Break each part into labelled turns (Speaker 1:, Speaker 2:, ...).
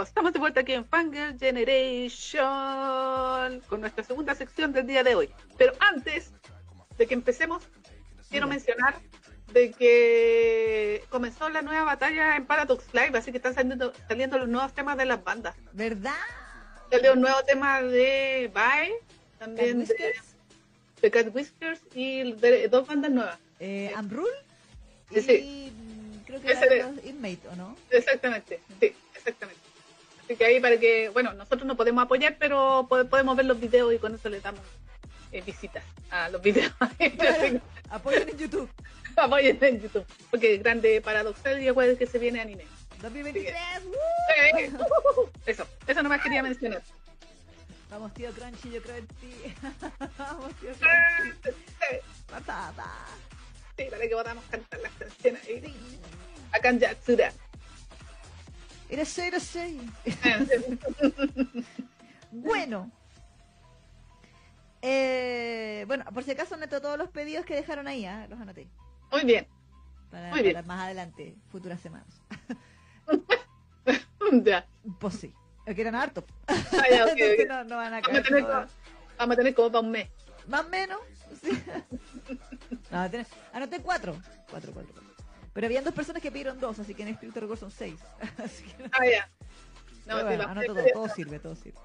Speaker 1: chicos, estamos de vuelta aquí en Fangirl Generation con nuestra segunda sección del día de hoy. Pero antes de que empecemos, quiero mencionar de que comenzó la nueva batalla en Paradox Live, así que están saliendo, saliendo los nuevos temas de las bandas.
Speaker 2: ¿Verdad?
Speaker 1: Salió un nuevo tema de Bye, también de, de, Cat Whiskers y de dos bandas nuevas.
Speaker 2: Eh, Amrul
Speaker 1: y sí.
Speaker 2: Mm, creo que era Inmate, ¿o no?
Speaker 1: Exactamente, sí, exactamente. Así que ahí para que, bueno, nosotros no podemos apoyar, pero podemos ver los videos y con eso le damos eh, visitas a los videos.
Speaker 2: Apoyen en YouTube.
Speaker 1: Apoyen en YouTube. Porque grande paradoxal y jueves que se viene anime.
Speaker 2: 2023.
Speaker 1: eso, eso nomás quería mencionar.
Speaker 2: Vamos, tío Crunchy, yo creo en ti. Vamos, tío Crunchy. Patata.
Speaker 1: Sí, para que podamos cantar las canciones ahí. Sí. Acá en Yatsura.
Speaker 2: Irase, irase. bueno. Eh, bueno, por si acaso anoto todos los pedidos que dejaron ahí, ¿eh? los anoté.
Speaker 1: Muy bien.
Speaker 2: Para,
Speaker 1: Muy bien.
Speaker 2: más adelante, futuras semanas.
Speaker 1: ya.
Speaker 2: Pues sí. Que eran hartos.
Speaker 1: Ah, ya, okay, okay.
Speaker 2: no, no, van a
Speaker 1: vamos, como, vamos a tener como para un mes.
Speaker 2: Más o menos. Sí. no, tenés, anoté cuatro. Cuatro, cuatro, cuatro. Pero habían dos personas que pidieron dos, así que en estricto rigor son seis. así que no.
Speaker 1: Ah, ya. No,
Speaker 2: bueno,
Speaker 1: va.
Speaker 2: anoto todo, todo sirve, todo sirve.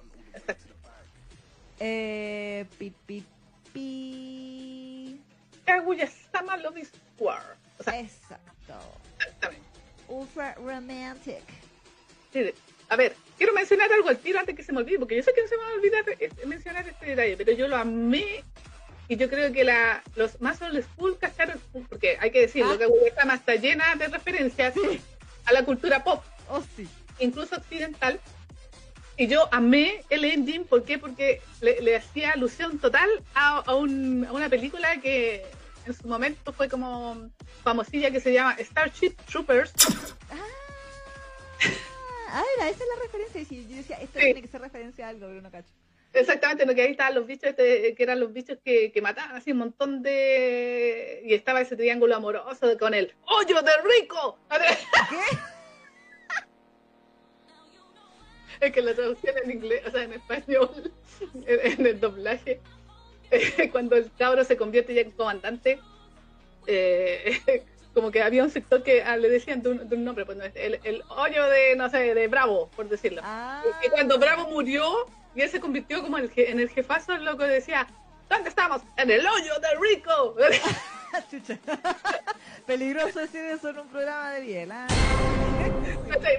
Speaker 2: Eh, pi, pi, pi.
Speaker 1: Kaguya-sama Love is War. O sea,
Speaker 2: Exacto.
Speaker 1: exactamente.
Speaker 2: Ultra romantic.
Speaker 1: Sí, a ver, quiero mencionar algo al tiro antes que se me olvide, porque yo sé que no se me va a olvidar eh, mencionar este detalle, pero yo lo amé y yo creo que la, los más old school cacharon, porque hay que decirlo,
Speaker 2: Ah.
Speaker 1: que Kaguya-sama está llena de referencias a la cultura pop,
Speaker 2: Oh, sí.
Speaker 1: incluso occidental. Y yo amé el ending, ¿por qué? Porque le, le hacía alusión total a, a un- a una película que en su momento fue como famosilla que se llama Starship Troopers.
Speaker 2: Ah, era, esa es la referencia. Y yo decía, esto
Speaker 1: Sí.
Speaker 2: tiene que ser referencia a algo, pero no cacho.
Speaker 1: Exactamente, lo que ahí estaban los bichos, este, que eran los bichos que, que mataban así un montón de... Y estaba ese triángulo amoroso con el hoyo de rico.
Speaker 2: ¿Qué?
Speaker 1: Es que la traducción en inglés, o sea, en español, en, en el doblaje, eh, cuando el cabro se convierte ya en comandante, eh, como que había un sector que ah, le decían de un, de un nombre, pues, no, el, el hoyo de, no sé, de Bravo, por decirlo.
Speaker 2: Ah,
Speaker 1: Y cuando Bravo murió y él se convirtió como el en el jefazo, el loco decía, ¿dónde estamos? En el hoyo de Rico.
Speaker 2: Peligroso decir eso en un programa de Biel. ah.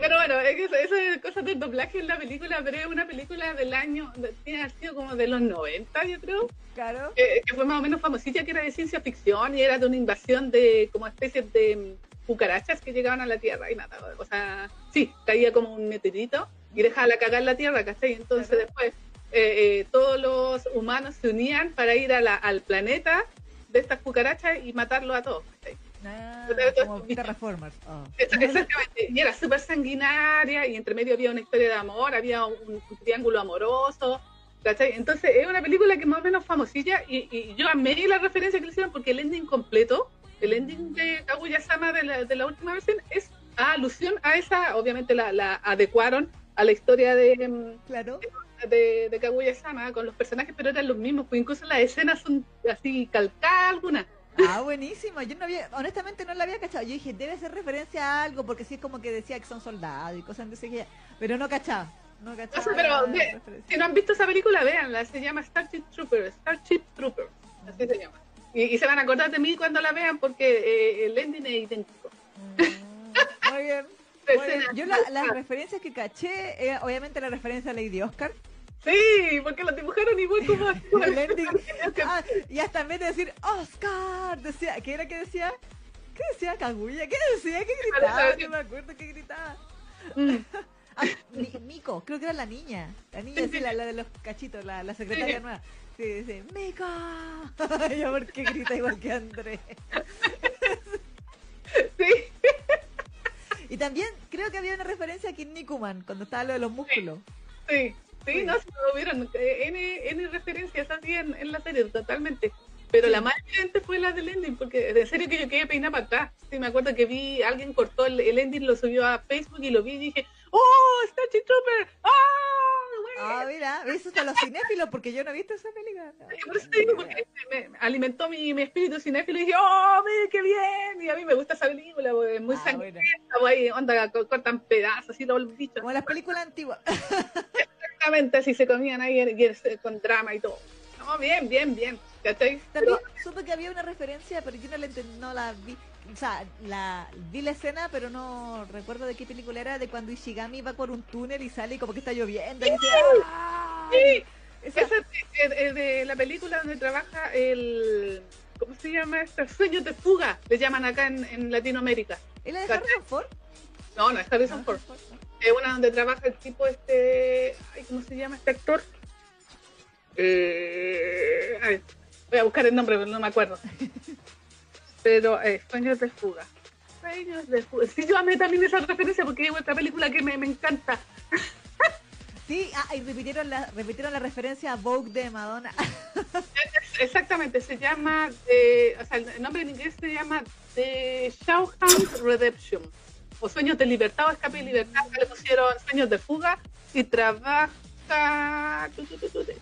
Speaker 1: Pero bueno, es que eso, eso es cosa del doblaje en la película, pero es una película del año, tiene sido como de los 90, yo creo,
Speaker 2: Claro.
Speaker 1: eh, que fue más o menos famosilla, que era de ciencia ficción y era de una invasión de como especies de mm, cucarachas que llegaban a la Tierra y nada, o sea, sí, caía como un meteorito y dejaba la cagar la Tierra, ¿cachai? Entonces
Speaker 2: Claro.
Speaker 1: después eh, eh, todos los humanos se unían para ir a la- al planeta de estas cucarachas y matarlo a todos, ¿cachai?
Speaker 2: Ah, como Terraformers. oh.
Speaker 1: Ex- Exactamente, y era súper sanguinaria y entre medio había una historia de amor, había un, un triángulo amoroso, ¿cachai? Entonces es una película que más o menos famosilla y, y yo amé la referencia que le hicieron porque el ending completo, el ending de Kaguya-sama de la, de la última versión es a alusión a esa, obviamente la, la adecuaron a la historia de, mm,
Speaker 2: Claro.
Speaker 1: de, de Kaguya-sama con los personajes, pero eran los mismos, pues incluso las escenas son así calcadas algunas.
Speaker 2: Ah, buenísimo. Yo no había, honestamente no la había cachado. Yo dije, debe ser referencia a algo, porque sí es como que decía que son soldados y cosas de ese Pero no cachaba. No
Speaker 1: O
Speaker 2: cachaba.
Speaker 1: sea, pero si no han visto esa película, véanla, se llama Starship Troopers, Starship Troopers, así se llama. Y, y se van a acordar de mí cuando la vean porque eh, el ending es idéntico.
Speaker 2: Mm, Muy bien.
Speaker 1: La
Speaker 2: Yo la- las referencias que caché, eh, obviamente la referencia a Lady Oscar.
Speaker 1: Sí, porque lo dibujaron igual como.
Speaker 2: Ah, y hasta en vez de decir Oscar, decía, ¿qué era que decía? ¿Qué decía Kaguya? ¿Qué decía? ¿Qué gritaba? No me acuerdo qué gritaba.
Speaker 1: Mm,
Speaker 2: Ah, Mi- Miko, creo que era la niña. La niña,
Speaker 1: Sí,
Speaker 2: sí,
Speaker 1: sí,
Speaker 2: la,
Speaker 1: sí.
Speaker 2: la de los cachitos, la, la secretaria
Speaker 1: Sí.
Speaker 2: nueva. Sí, dice, Miko. Yo, ¿por qué grita igual que André?
Speaker 1: sí,
Speaker 2: Y también creo que había una referencia a Kinnikuman cuando estaba lo de los músculos.
Speaker 1: sí, sí, no, si lo vieron, eh, N, N referencias así en, en la serie, totalmente. Pero
Speaker 2: Sí.
Speaker 1: la más evidente fue la del ending, porque de serio que yo quería peinar para atrás. Sí, me acuerdo que vi, alguien cortó el, el ending, lo subió a Facebook y lo vi y dije, ¡Oh, Starship Trooper! ¡Oh!
Speaker 2: Ah, mira, eso a los cinéfilos porque yo no he visto esa película.
Speaker 1: Eso digo, porque me, me alimentó mi, mi, espíritu cinéfilo y dije, ¡oh, mire qué bien! Y a mí me gusta esa película, es muy ah, sangrienta, ahí, onda, cortan pedazos, así todo el bicho.
Speaker 2: Como las películas antiguas.
Speaker 1: Exactamente, así se comían ahí con drama y todo. No, bien, bien, bien.
Speaker 2: También pero... supe que había una referencia, pero yo no la, no la vi. O sea, la, vi la escena, pero no recuerdo de qué película era, de cuando Ishigami va por un túnel y sale y como que está lloviendo. Y dice,
Speaker 1: sí. Esa es de, la película donde trabaja el... ¿Cómo se llama esto? Sueños de fuga, le llaman acá en, en Latinoamérica.
Speaker 2: ¿Es la de Harrison Ford?
Speaker 1: No, no es Harrison Ford. Es una donde trabaja el tipo este... Ay, ¿Cómo se llama este actor? Eh, a ver, voy a buscar el nombre, pero no me acuerdo. Pero eh, Sueños de fuga. Sueños de fuga. Sí, yo amé también esa referencia porque es otra película que me, me encanta.
Speaker 2: Sí, ah, y repitieron la, repitieron la referencia a Vogue de Madonna.
Speaker 1: Exactamente, se llama, o sea, el nombre en inglés se llama The Shawhound Redemption, o Sueños de Libertad o Escape de Libertad, le pusieron Sueños de Fuga y trabaja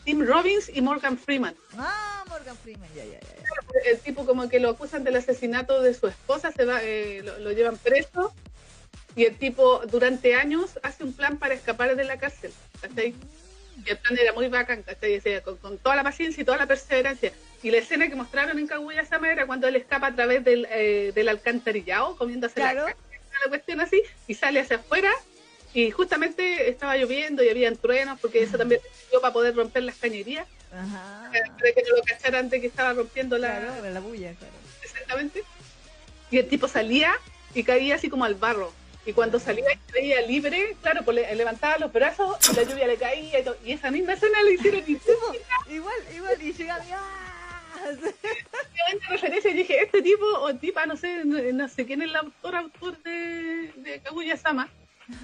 Speaker 1: Tim Robbins y Morgan Freeman.
Speaker 2: Ah, Morgan Freeman, ya, ya, ya.
Speaker 1: El tipo como que lo acusan del asesinato de su esposa, se va, eh, lo, llevan preso y el tipo durante años hace un plan para escapar de la cárcel. Y el plan era muy bacán, Con, con, toda la paciencia y toda la perseverancia. Y la escena que mostraron en Kaguya-sama era cuando él escapa a través del, eh, del alcantarillado, comiéndose la, la cuestión así, y sale hacia afuera y justamente estaba lloviendo y había truenos, porque eso también sirvió para poder romper las cañerías. Ajá. Para que no lo cacharan de que estaba rompiendo la,
Speaker 2: la bulla. Claro.
Speaker 1: Exactamente. Y el tipo salía y caía así como al barro. Y cuando salía y caía libre, claro, pues le, levantaba los brazos y la lluvia le caía y, todo. y esa misma escena le hicieron
Speaker 2: igual, igual, y llegaba
Speaker 1: Yo referencia y dije, este tipo o tipa, no sé, no, sé quién es el autor, autor de, de Kaguya Sama,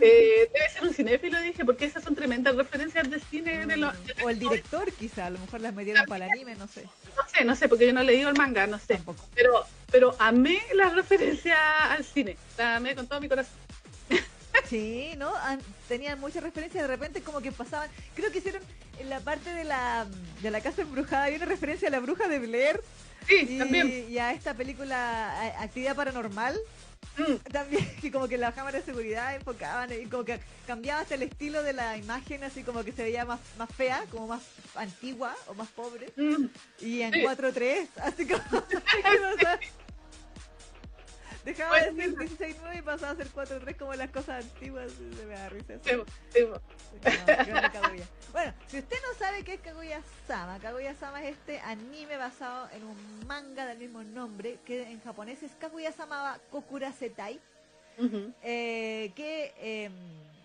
Speaker 1: eh, debe ser un cinéfilo, dije, porque esas son tremendas referencias de cine. De
Speaker 2: o el director, quizá, a lo mejor las metieron para el anime, no sé.
Speaker 1: No sé, no sé, porque yo no he leído el manga, no sé. Pero, pero amé la referencia al cine, la amé con todo mi corazón.
Speaker 2: Sí, ¿no? Tenían muchas referencias, de repente como que pasaban, creo que hicieron en la parte de la, de la casa embrujada, hay una referencia a la bruja de Blair.
Speaker 1: Sí,
Speaker 2: y,
Speaker 1: también.
Speaker 2: Y a esta película Actividad Paranormal. Mm. También que como que las cámaras de seguridad enfocaban y como que cambiaba hasta el estilo de la imagen, así como que se veía más, más fea, como más antigua o más pobre. Mm. Y en 4-3, así como... Dejaba de ser 16-9 y pasaba a ser 4-3 como las cosas antiguas. Se me da risa. bueno, si usted no sabe qué es Kaguya-sama, Kaguya-sama es este anime basado en un manga del mismo nombre, que en japonés es Kaguya-sama Kokura Setai, eh, que, eh,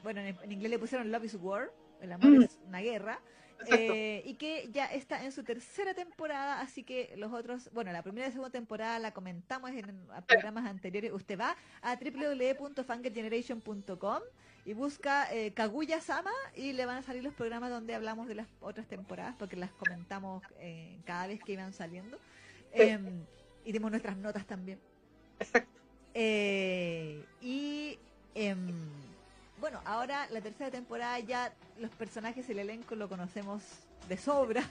Speaker 2: bueno, en, inglés le pusieron Love is War, el amor es una guerra, eh, y que ya está en su tercera temporada, así que los otros, bueno, la primera y segunda temporada la comentamos en, programas anteriores. Usted va a www.fangetgeneration.com y busca eh, Kaguya Sama y le van a salir los programas donde hablamos de las otras temporadas, porque las comentamos eh, cada vez que iban saliendo. Em, y dimos nuestras notas también.
Speaker 1: Exacto.
Speaker 2: y em, bueno, ahora la tercera temporada ya los personajes, el elenco lo conocemos de sobra.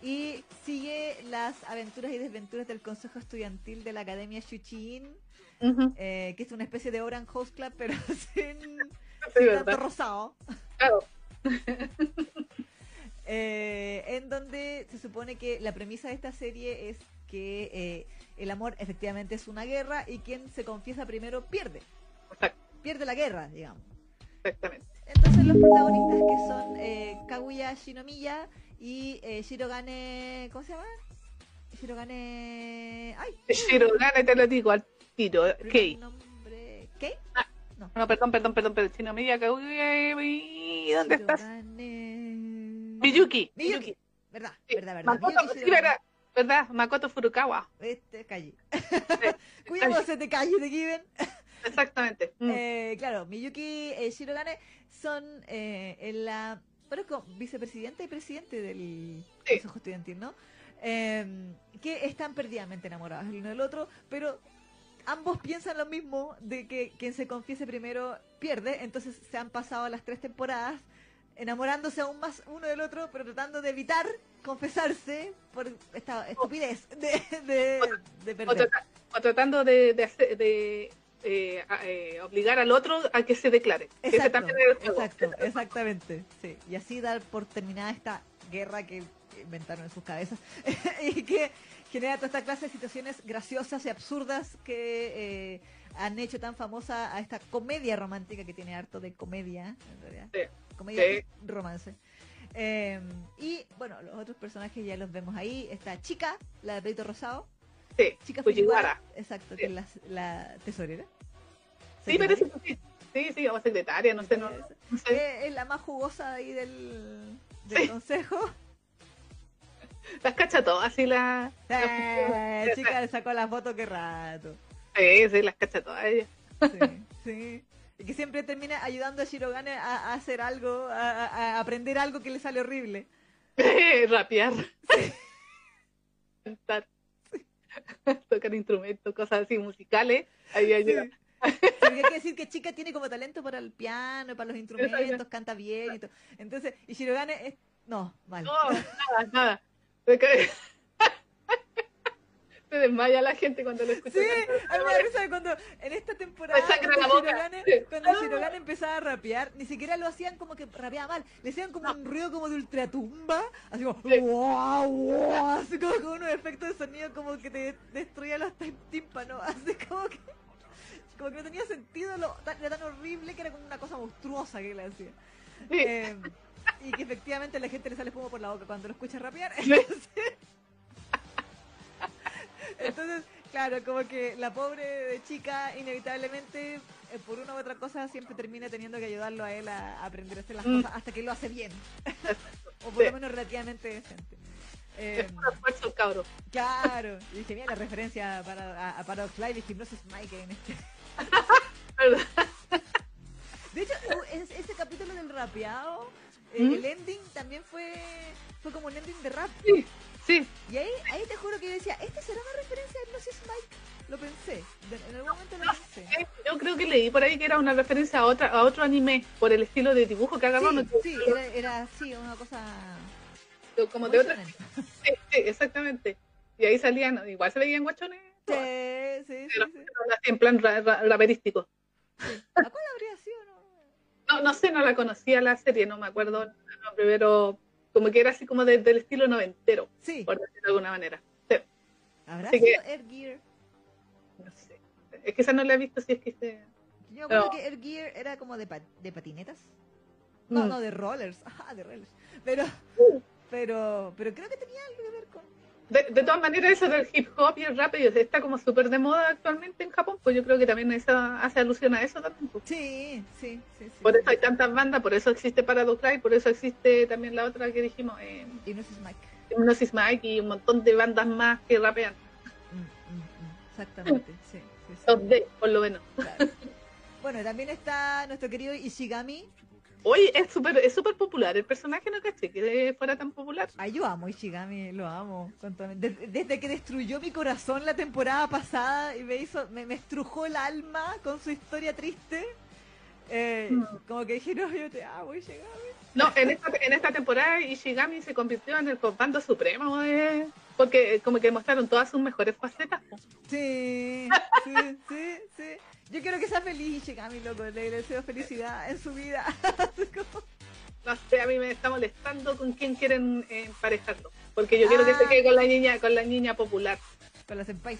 Speaker 2: Y sigue las aventuras y desventuras del Consejo Estudiantil de la Academia Shuchin, eh, que es una especie de Orange Host Club, pero sin, tanto rosado. Eh, en donde se supone que la premisa de esta serie es que eh, el amor efectivamente es una guerra y quien se confiesa primero pierde. Pierde la guerra, digamos.
Speaker 1: Exactamente.
Speaker 2: Entonces los protagonistas que son eh, Kaguya Shinomiya y eh, Shirogane... ¿Cómo se llama? Shirogane... ¡Ay!
Speaker 1: Shirogane te lo digo al tiro. ¿Qué?
Speaker 2: Nombre... ¿Qué?
Speaker 1: Ah, no. no, perdón, perdón, perdón, perdón. Shinomiya, Kaguya... ¿Y dónde estás? Miyuki.
Speaker 2: Miyuki. ¿Verdad? ¿Verdad, verdad?
Speaker 1: Makoto, Miyuki, sí, verdad. ¿Verdad? Makoto Furukawa.
Speaker 2: Este, calle. Cuidado, se te calle de Given.
Speaker 1: Exactamente. Mm.
Speaker 2: Eh, claro, Miyuki y Shirogane son eh, la bueno, vicepresidenta y presidente del Consejo Estudiantil, ¿no? Em, que están perdidamente enamorados el uno del otro, pero ambos piensan lo mismo, de que quien se confiese primero pierde, entonces se han pasado las tres temporadas enamorándose aún más uno del otro, pero tratando de evitar confesarse por esta estupidez de, de, perder.
Speaker 1: O, tratando de, de, eh, eh, obligar al otro a que se declare.
Speaker 2: Exacto, exacto, exactamente. Sí. Y así dar por terminada esta guerra que inventaron en sus cabezas y que genera toda esta clase de situaciones graciosas y absurdas que eh, han hecho tan famosa a esta comedia romántica que tiene harto de comedia, en realidad. Comedia romance. Em, y bueno, los otros personajes ya los vemos ahí. Está Chica, la de Pedro Rosado.
Speaker 1: Sí,
Speaker 2: Chica Fujiwara. Exacto, que es la, tesorera.
Speaker 1: Sí, parece que sí. Sí, sí, o secretaria, no sé, no,
Speaker 2: Es, la más jugosa ahí del, consejo.
Speaker 1: Las cacha todas, así la...
Speaker 2: Eh, chica le sacó la foto, qué rato.
Speaker 1: Sí, sí, las cacha todas ella.
Speaker 2: Sí, sí. Y que siempre termina ayudando a Shirogane a, hacer algo, a, aprender algo que le sale horrible.
Speaker 1: Rapear. Cantar. Tocar instrumentos, cosas así musicales. Ahí ayuda.
Speaker 2: Sí. Hay que decir que Chica tiene como talento para el piano, para los instrumentos, canta bien y todo. Entonces, y Shirogane es... No, mal.
Speaker 1: No, nada, nada. Se desmaya la gente cuando lo escucha.
Speaker 2: Sí, a mí me risa cuando en esta temporada cuando Shirogane, cuando Shirogane empezaba a rapear, ni siquiera lo hacían como que rapeaba mal, le hacían como un ruido como de ultratumba, así como wow, wow, así como con unos efectos de sonido como que te destruía los tímpanos, así como que como que no tenía sentido, lo, era tan horrible que era como una cosa monstruosa que le hacía. Eh, y que efectivamente a la gente le sale fumo por la boca cuando lo escucha rapear. Entonces, claro, como que la pobre chica inevitablemente, eh, por una u otra cosa, siempre termina teniendo que ayudarlo a él a, aprender a hacer las mm. cosas hasta que lo hace bien. o por lo menos relativamente decente.
Speaker 1: Eh, es cabro.
Speaker 2: Claro, y dije, mira la referencia para, a, Paradox Live y Hipnosis Mike en este. De hecho, ese capítulo del rapeado, eh, ¿Mm? el ending también fue, fue como un ending de rap.
Speaker 1: Sí. Sí.
Speaker 2: Y ahí, ahí te juro que yo decía, ¿este será una referencia a Hypnosis Mike? Lo pensé, en algún momento lo pensé.
Speaker 1: Yo creo que leí por ahí que era una referencia a otra a otro anime, por el estilo de dibujo que agarraron.
Speaker 2: Sí, sí era, era así, una cosa...
Speaker 1: Como de otra... Sí, exactamente. Y ahí salían, igual se veían guachones.
Speaker 2: Sí, sí, sí,
Speaker 1: En plan raperístico.
Speaker 2: ¿A cuál habría sido?
Speaker 1: No? no, no sé, no la conocía la serie, no me acuerdo el nombre, pero como que era así como del estilo noventero,
Speaker 2: sí.
Speaker 1: por decirlo de alguna manera. Sí.
Speaker 2: ¿Habrá sido Air Gear?
Speaker 1: No sé. Es que esa no la he visto, si es que se...
Speaker 2: Yo creo que Air Gear era como de, de patinetas. No, mm. no, de rollers. Ajá, de rollers. Pero, uh. pero, pero creo que tenía algo que ver con
Speaker 1: de, todas maneras, eso del hip hop y el rap está como súper de moda actualmente en Japón, pues yo creo que también eso hace alusión a eso también. Pues.
Speaker 2: Sí, sí, sí,
Speaker 1: Por eso hay tantas bandas, por eso existe Paradox Live, por eso existe también la otra que dijimos, eh,
Speaker 2: Hypnosis Mike.
Speaker 1: Hypnosis Mike y un montón de bandas más que rapean.
Speaker 2: Mm, mm, mm. Exactamente, sí.
Speaker 1: sí, por lo menos.
Speaker 2: Bueno, también está nuestro querido Ishigami,
Speaker 1: Oye, es súper es super popular el personaje, no caché que fuera tan popular.
Speaker 2: Ay, yo amo Ishigami, lo amo. Desde, que destruyó mi corazón la temporada pasada y me hizo, me, estrujó el alma con su historia triste. Eh, mm. Como que dije, no, yo te amo, Ishigami.
Speaker 1: No, en esta, en esta temporada Ishigami se convirtió en el comando supremo, eh, porque como que mostraron todas sus mejores facetas.
Speaker 2: Sí, sí, sí, sí. Yo quiero que sea feliz, mi loco. Le deseo felicidad en su vida.
Speaker 1: no sé, a mí me está molestando con quién quieren emparejarlo. Porque yo quiero que se quede con la niña, con la niña popular.
Speaker 2: Con la senpai.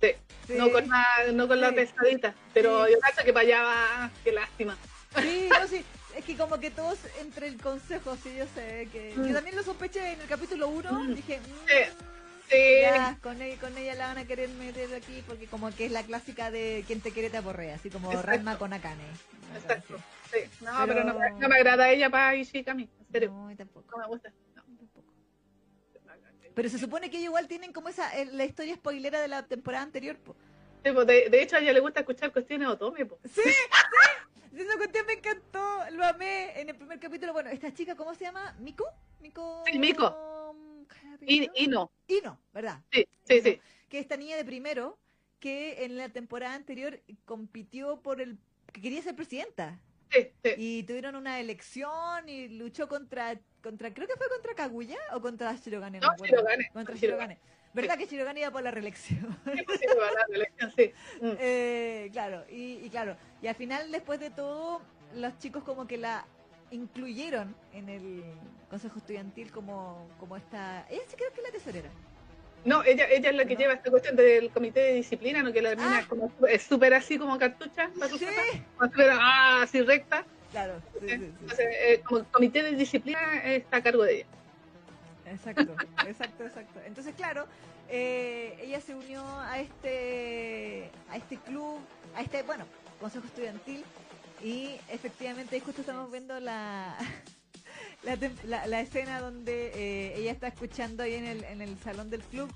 Speaker 1: Sí. No con la, no con la pesadita. Pero yo cacho que para allá va, qué lástima.
Speaker 2: Sí, no, sí. Es que como que todos entre el consejo, sí, yo sé que... Yo mm. también lo sospeché en el capítulo 1. Mm. Dije... Mm,
Speaker 1: Sí.
Speaker 2: con, ella, con ella la van a querer meter aquí porque como que es la clásica de quien te quiere te aporrea, así como Ranma con Akane.
Speaker 1: Exacto. Sí. No, pero, no, no, me agrada ella para Ishikami, en serio.
Speaker 2: No, tampoco.
Speaker 1: No me gusta. No, tampoco.
Speaker 2: Pero se supone que ellos igual tienen como esa eh, la historia spoilera de la temporada anterior, po.
Speaker 1: Sí, pues de, de, hecho a ella le gusta escuchar cuestiones otome, po.
Speaker 2: Sí, sí. Cuestión me encantó, lo amé en el primer capítulo. Bueno, esta chica, ¿cómo se llama? ¿Miko?
Speaker 1: Miko. Sí, Miko. Y, no
Speaker 2: y no, ¿verdad?
Speaker 1: Sí, sí, sí.
Speaker 2: Que esta niña de primero, que en la temporada anterior compitió por el que quería ser presidenta.
Speaker 1: Sí, sí.
Speaker 2: Y tuvieron una elección y luchó contra, contra creo que fue contra Kaguya o contra Shirogane.
Speaker 1: No,
Speaker 2: acuerdo.
Speaker 1: Shirogane.
Speaker 2: Contra
Speaker 1: No,
Speaker 2: Shirogane. ¿Verdad que Shirogane iba por la reelección?
Speaker 1: Sí, la. Mm.
Speaker 2: Eh, claro, y, y claro, y al final después de todo, los chicos como que la incluyeron en el consejo estudiantil como, como esta, ella sí creo que es la tesorera.
Speaker 1: No, ella, ella es la que
Speaker 2: ¿No?
Speaker 1: lleva esta cuestión del comité de disciplina, ¿no? Que la mina
Speaker 2: Ah.
Speaker 1: como es súper así como cartucha,
Speaker 2: Sí.
Speaker 1: ah, así recta.
Speaker 2: Claro, sí, sí, sí.
Speaker 1: Entonces, eh, como el comité de disciplina está a cargo de ella.
Speaker 2: Exacto, exacto, exacto. Entonces, claro, eh, ella se unió a este, a este club, a este, bueno, consejo estudiantil y efectivamente ahí justo estamos viendo la, la, tem- la- la escena donde eh, ella está escuchando ahí en el, en el salón del club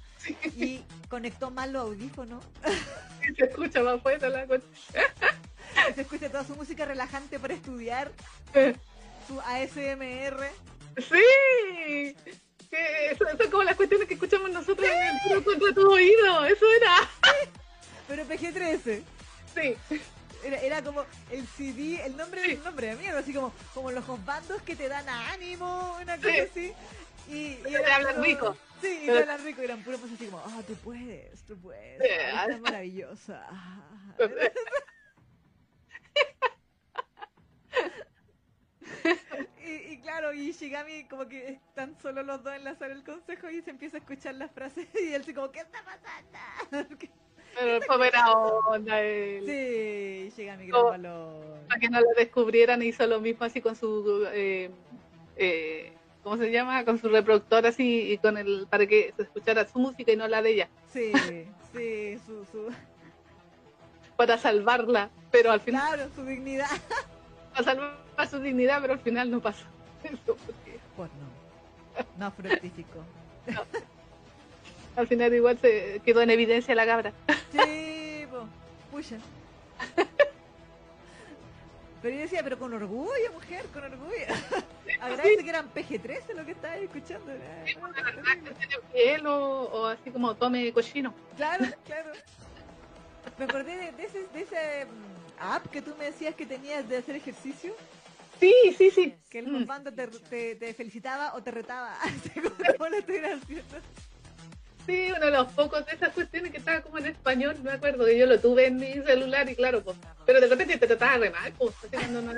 Speaker 2: y conectó mal los audífonos
Speaker 1: Y se escucha más fuerte la cosa.
Speaker 2: se escucha toda su música relajante para estudiar, su ASMR.
Speaker 1: Sí. Que eso, eso es como las cuestiones que escuchamos nosotros en el contra tu oído. Eso era.
Speaker 2: Pero PG-13.
Speaker 1: Sí.
Speaker 2: Era, era como el CD, el nombre
Speaker 1: Sí.
Speaker 2: del nombre de mierda, así como, como los bandos que te dan ánimo, una cosa
Speaker 1: Sí.
Speaker 2: así. Y, y era
Speaker 1: hablan rico.
Speaker 2: Sí, y hablan rico, eran puros así como, ah, tú puedes, tú puedes,
Speaker 1: Sí.
Speaker 2: estás maravillosa. claro, y Shigami como que están solo los dos en la sala del consejo y se empieza a escuchar las frases y él así como, ¿qué está pasando?
Speaker 1: Pero después era onda. El...
Speaker 2: sí, Shigami gran valor.
Speaker 1: Para que no lo descubrieran, hizo lo mismo así con su. Eh, eh, ¿Cómo se llama? Con su reproductor así y con el. para que se escuchara su música y no la de ella.
Speaker 2: Sí, sí, su, su,
Speaker 1: Para salvarla. Pero al final.
Speaker 2: claro, su dignidad.
Speaker 1: Para salvar su dignidad, pero al final no pasó.
Speaker 2: Pues no, no fructificó.
Speaker 1: al final igual se quedó en evidencia la cabra.
Speaker 2: Sí, po, pucha. Pero yo decía, pero con orgullo, mujer, con orgullo. Agradece que eran PG-13 lo que estabas escuchando. eh,
Speaker 1: Piel o, o así como tome cochino.
Speaker 2: Claro, claro. Me acordé de, de ese, de ese mm, app que tú me decías que tenías de hacer ejercicio,
Speaker 1: Sí, sí, sí.
Speaker 2: que el
Speaker 1: Mm.
Speaker 2: bando te, te, te felicitaba o te retaba, según cómo lo estuvieras haciendo.
Speaker 1: Sí, uno de los pocos de esas cuestiones que estaba como en español, me acuerdo que yo lo tuve en mi celular y claro, pues, pero de repente te trataba re mal, pues, cuando no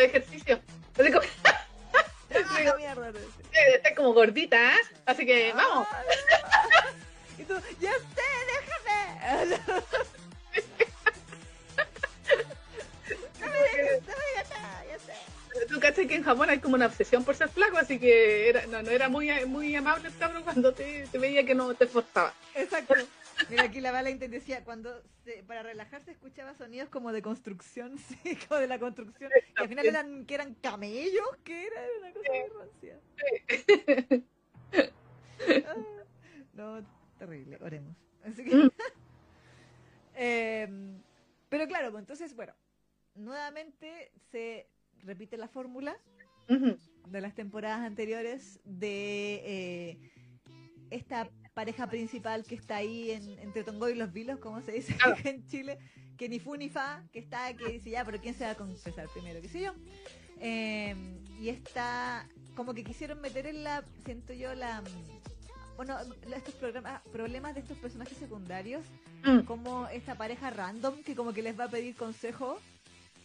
Speaker 1: ejercicios. Así como,
Speaker 2: ¡Ah, mierda!
Speaker 1: estás como gordita, ¿eh? Así que vamos.
Speaker 2: Ah, Y tú, ya sé, déjame.
Speaker 1: Tú caché que en Japón hay como una obsesión por ser flaco, así que era, no, no era muy, muy amable el cabrón cuando te, te veía que no te esforzaba.
Speaker 2: Exacto. Mira, aquí la bala decía, cuando se- para relajarse escuchaba sonidos como de construcción, sí, como de la construcción. Y al final eran, que eran camellos, que era una cosa muy rancia. Ah, no, terrible, oremos. Así que...
Speaker 1: Mm.
Speaker 2: Em, pero claro, pues entonces, bueno, nuevamente se repite la fórmula de las temporadas anteriores de eh, esta pareja principal que está ahí en, entre Tongo y los Vilos, como se dice en Chile, que ni fu ni fa, que está, que dice ya, pero ¿quién se va a confesar primero? ¿Qué sé yo? Eh, y está, como que quisieron meter en la, siento yo, la... Bueno, la- estos programas, problemas de estos personajes secundarios,
Speaker 1: Mm.
Speaker 2: como esta pareja random que como que les va a pedir consejo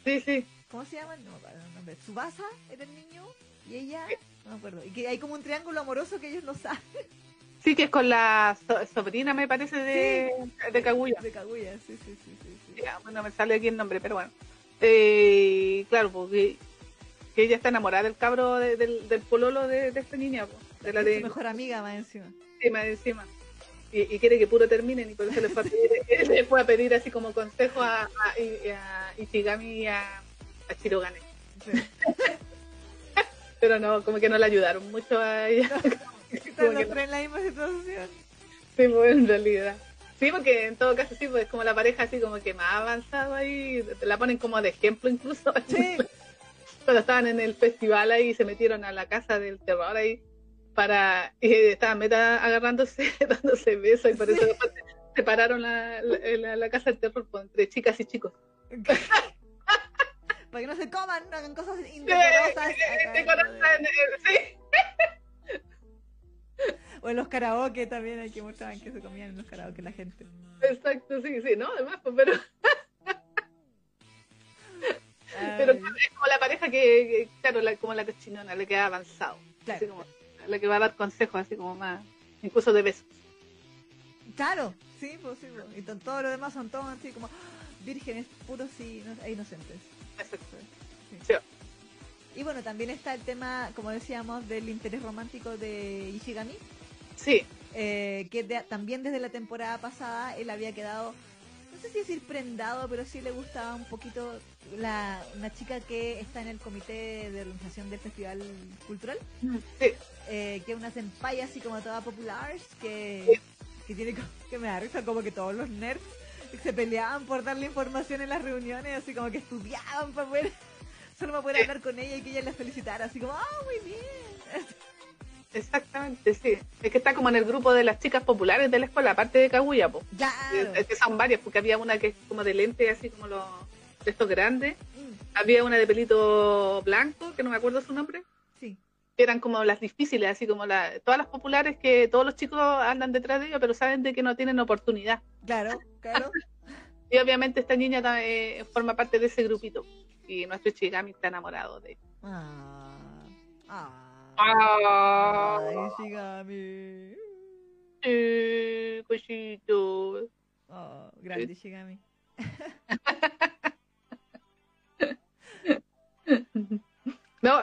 Speaker 1: Sí, sí.
Speaker 2: ¿Cómo se llaman? No el nombre. Subasa era el niño y ella, no me acuerdo. Y que hay como un triángulo amoroso que ellos no saben
Speaker 1: Sí, que es con la so- sobrina, me parece, de, de Kaguya.
Speaker 2: de Kaguya. Sí, sí, sí, sí. sí.
Speaker 1: Ya, bueno, me sale aquí el nombre, pero bueno. Eh, claro, porque que ella está enamorada del cabro de- del, del pololo de, de esta niña, po, de la de
Speaker 2: su mejor amiga más encima.
Speaker 1: encima, de encima. Y, y quiere que puro terminen y por eso le fue a pedir, le fue a pedir así como consejo a, a, a Ichigami y a, a Shirogane.
Speaker 2: Sí.
Speaker 1: Pero no, como que no le ayudaron mucho a ella.
Speaker 2: Están los tres en la misma situación.
Speaker 1: Sí, pues en realidad. Sí, porque en todo caso sí, pues como la pareja así como que más avanzado ahí, te la ponen como de ejemplo incluso.
Speaker 2: Sí.
Speaker 1: Cuando estaban en el festival ahí se metieron a la casa del terror ahí para y estaban meta agarrándose, dándose besos y por eso
Speaker 2: Sí.
Speaker 1: separaron la, la, casa del terror entre chicas y chicos.
Speaker 2: Para que no se coman, no hagan cosas indecorosas. Sí, O en los karaoke también hay que mostraban que se comían en los karaoke la gente.
Speaker 1: Exacto, sí, sí, no, además, pues, pero. pero es como la pareja que, claro, como la cochinona, la que ha avanzado. Así como, la que va a dar consejos, así como más, incluso de besos.
Speaker 2: Claro, sí, pues sí. Pues. Y todo lo demás son todos así como vírgenes puros y e inocentes. Exacto. Y bueno, también está el tema, como decíamos, del interés romántico de Ishigami.
Speaker 1: Sí.
Speaker 2: Eh, que también desde la temporada pasada él había quedado, no sé si decir prendado, pero sí le gustaba un poquito la, una chica que está en el comité de organización del Festival Cultural. Mm, sí. Eh, que es una senpai así como toda popular, que, que tiene que me da risa como que todos los nerds se peleaban por darle información en las reuniones, así como que estudiaban para poder, solo para poder hablar con ella y que ella la felicitara, así como, ah, muy bien.
Speaker 1: Exactamente, sí. Es que está como en el grupo de las chicas populares de la escuela, aparte de Kaguya, pues. Es que son varias, porque había una que es como de lente, así como los de estos grandes. Mm. Había una de pelito blanco, que no me acuerdo su nombre.
Speaker 2: Sí.
Speaker 1: Que eran como las difíciles, así como la, todas las populares que todos los chicos andan detrás de ellos, pero saben de que no tienen oportunidad.
Speaker 2: Claro, claro.
Speaker 1: y obviamente esta niña también, eh, forma parte de ese grupito. Y nuestro Chigami está enamorado de ella. Ah. Ah.
Speaker 2: Ay, Shigami.
Speaker 1: Eh, cosito.
Speaker 2: Oh, grande Shigami.
Speaker 1: No,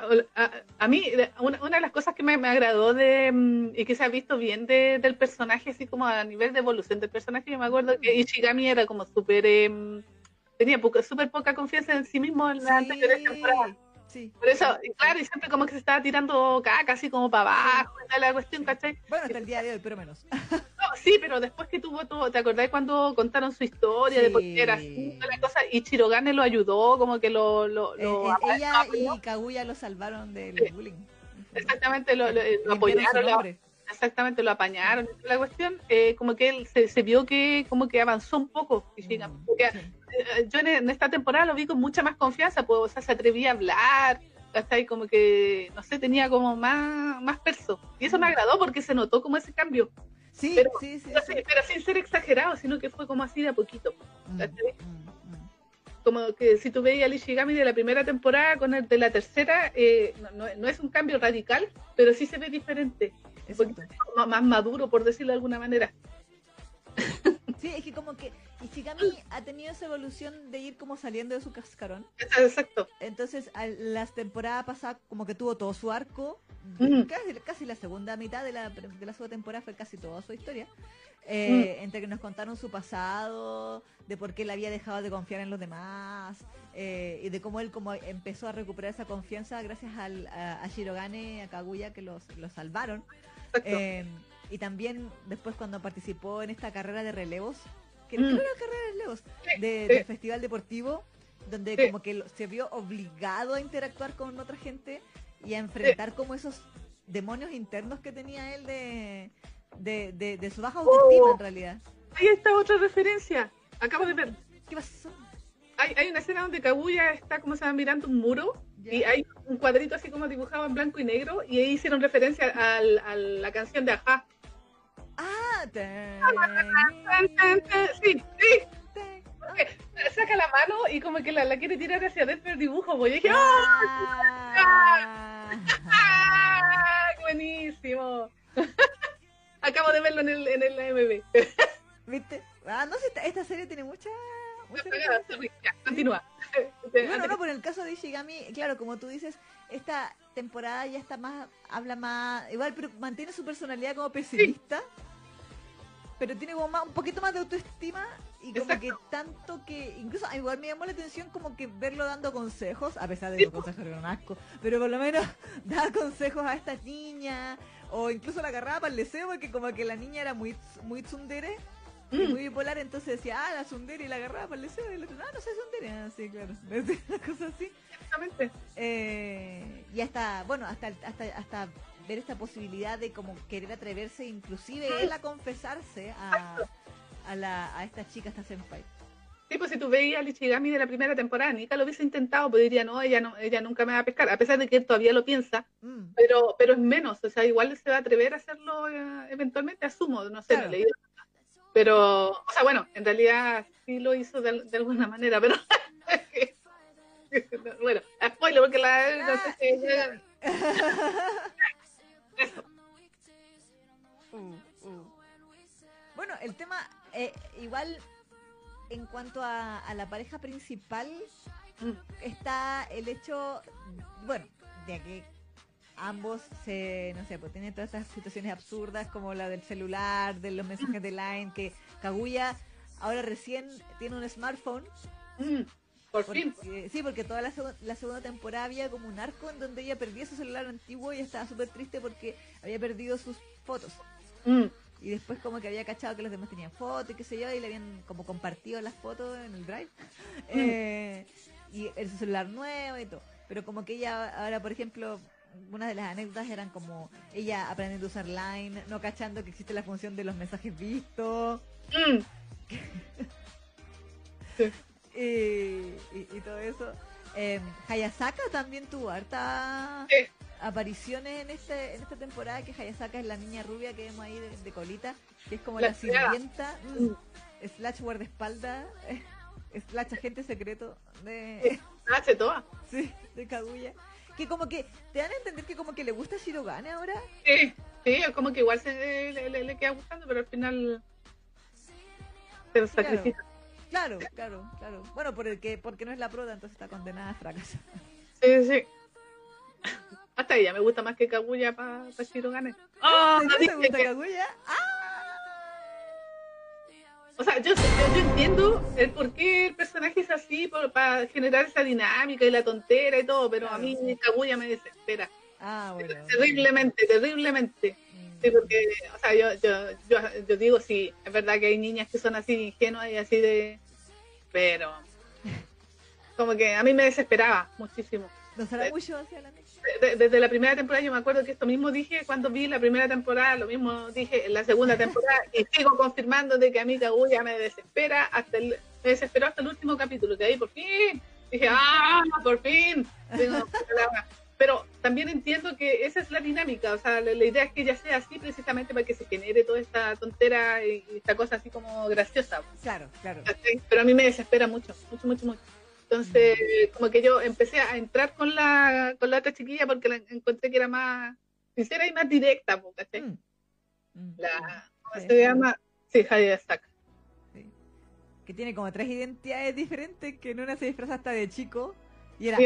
Speaker 1: a, mí una, de las cosas que me, agradó de mm, y que se ha visto bien del personaje, así como a nivel de evolución del personaje, yo me acuerdo que Ishigami era como súper, em, tenía súper poca confianza en sí mismo en la anterior temporada.
Speaker 2: Sí.
Speaker 1: Por eso, claro, y siempre como que se estaba tirando caca, así como para abajo, la cuestión, ¿cachai?
Speaker 2: Bueno, hasta el día de hoy, pero menos.
Speaker 1: No, sí, pero después que tuvo todo, ¿te acordás cuando contaron su historia de por qué era así, la cosa? Y Chirogane lo ayudó, como que lo... lo,
Speaker 2: eh, eh, ella y Kaguya lo salvaron del bullying.
Speaker 1: Exactamente, lo, lo, apoyaron. exactamente, lo apañaron. La cuestión, eh, como que él se, se, vio que como que avanzó un poco. Mm, porque, eh, yo en, esta temporada lo vi con mucha más confianza, pues, o sea, se atrevía a hablar, hasta ahí como que, no sé, tenía como más, más perso. Y eso me mm. agradó porque se notó como ese cambio.
Speaker 2: Sí,
Speaker 1: pero,
Speaker 2: sí, sí,
Speaker 1: pero, sin ser exagerado, sino que fue como así de a poquito. Mm, como que si tú veías al Ishigami de la primera temporada con el de la tercera, eh, no, no, es un cambio radical, pero sí se ve diferente. más maduro, por decirlo de alguna manera.
Speaker 2: Sí, es que como que Ishigami ha tenido esa evolución de ir como saliendo de su cascarón.
Speaker 1: Exacto.
Speaker 2: Entonces, a las temporadas pasadas como que tuvo todo su arco. Casi, la segunda mitad de la, de la segunda temporada fue casi toda su historia. Eh, entre que nos contaron su pasado, de por qué él había dejado de confiar en los demás, eh, y de cómo él como empezó a recuperar esa confianza gracias al, a, Shirogane, a Kaguya, que los, los salvaron. Eh, y también después cuando participó en esta carrera de relevos, que no era carrera de relevos, de, del festival deportivo, donde como que se vio obligado a interactuar con otra gente y a enfrentar como esos demonios internos que tenía él de, de, su baja autoestima en oh. realidad.
Speaker 1: Ahí está otra referencia, acabo de ver.
Speaker 2: ¿Qué pasó?
Speaker 1: Hay, hay una escena donde Kaguya está como se va mirando un muro y hay un cuadrito así como dibujado en blanco y negro y ahí hicieron referencia al, a la canción de Aja.
Speaker 2: Ah,
Speaker 1: sí, sí. saca la mano y como que la, la quiere tirar hacia adentro el dibujo, dije, ¡ah! ¡Buenísimo! Acabo de verlo en el, en el AMB.
Speaker 2: ¿Viste? Ah, no sé, esta serie tiene mucha...
Speaker 1: continúa.
Speaker 2: Bueno, no, por el caso de Ishigami, claro, como tú dices, esta temporada ya está más, habla más, igual, pero mantiene su personalidad como pesimista pero tiene como más, un poquito más de autoestima y como que tanto que incluso igual me llamó la atención como que verlo dando consejos a pesar de que los consejos eran asco pero por lo menos dar consejos a esta niña o incluso la agarraba para el deseo porque como que la niña era muy muy tsundere mm. muy bipolar entonces decía ah la tsundere y la agarraba para el deseo y le decía ah no sé tsundere así ah, claro una cosa así.
Speaker 1: Exactamente.
Speaker 2: Eh, y hasta bueno hasta hasta hasta ver esta posibilidad de como querer atreverse inclusive él a confesarse a, a, la, a esta chica, esta senpai.
Speaker 1: Sí, pues si tú veías al Ichigami de la primera temporada, Nika lo hubiese intentado, pues diría, no, ella no, ella nunca me va a pescar, a pesar de que él todavía lo piensa, mm. pero, pero es menos, o sea, igual se va a atrever a hacerlo eh, eventualmente, asumo, no sé, no he leído. Pero, o sea, bueno, en realidad sí lo hizo de, alguna manera, pero bueno, spoiler, porque la no sé si
Speaker 2: Eso. Uh, uh. Bueno, el tema, eh, igual en cuanto a, la pareja principal, mm. está el hecho, bueno, de que ambos se, no sé, pues tienen todas estas situaciones absurdas como la del celular, de los mensajes de Line, que Kaguya ahora recién tiene un smartphone.
Speaker 1: Fin.
Speaker 2: Sí, porque toda la, la, segunda temporada había como un arco en donde ella perdía su celular antiguo y estaba súper triste porque había perdido sus fotos. Mm. Y después como que había cachado que los demás tenían fotos y qué sé yo, y le habían como compartido las fotos en el drive. Mm. Eh, y el celular nuevo y todo. Pero como que ella ahora, por ejemplo, una de las anécdotas eran como ella aprendiendo a usar Line, no cachando que existe la función de los mensajes vistos. Mm. y, todo eso. Eh, Hayasaka también tuvo harta apariciones en este en esta temporada que Hayasaka es la niña rubia que vemos ahí de, colita, que es como la, sirvienta, mm, slash guardaespaldas, slash agente secreto de...
Speaker 1: Slash toda.
Speaker 2: Sí, de Kaguya. Que como que, ¿te dan a entender que como que le gusta Shirogane ahora?
Speaker 1: Sí, sí, como que igual se le, queda gustando, pero al final se sacrifica.
Speaker 2: Claro, claro, claro. Bueno, por el que, porque no es la prota, entonces está condenada a fracaso.
Speaker 1: Sí, sí. Hasta ella me gusta más que Kaguya para pa Shirogane. ¡Oh!
Speaker 2: ¿No te gusta Kaguya?
Speaker 1: ¡Ah! O sea, yo, yo, entiendo el por qué el personaje es así, para generar esa dinámica y la tontera y todo, pero a mí Kaguya me desespera.
Speaker 2: Ah, bueno.
Speaker 1: Terriblemente, terriblemente. Sí, porque, o sea, yo, yo, yo, yo, digo, sí, es verdad que hay niñas que son así ingenuas y así de... Pero... Como que a mí me desesperaba muchísimo.
Speaker 2: ¿No será mucho hacia la
Speaker 1: desde la primera temporada yo me acuerdo que esto mismo dije cuando vi la primera temporada, lo mismo dije en la segunda temporada y sigo confirmando de que a mí Kaguya me desespera hasta el, me desesperó hasta el último capítulo, que ahí por fin dije, ah, por fin. Pero también entiendo que esa es la dinámica, o sea, la, idea es que ella sea así precisamente para que se genere toda esta tontera y, esta cosa así como graciosa.
Speaker 2: Claro, claro.
Speaker 1: Pero a mí me desespera mucho, mucho, mucho, mucho. Entonces, como que yo empecé a entrar con la, con la otra chiquilla porque la encontré que era más sincera y más directa, ¿cachai? Mm. Mm. La, ¿Cómo se llama? Sí, Hayasaka.
Speaker 2: Sí. Que tiene como tres identidades diferentes, que en una se disfraza hasta de chico y era.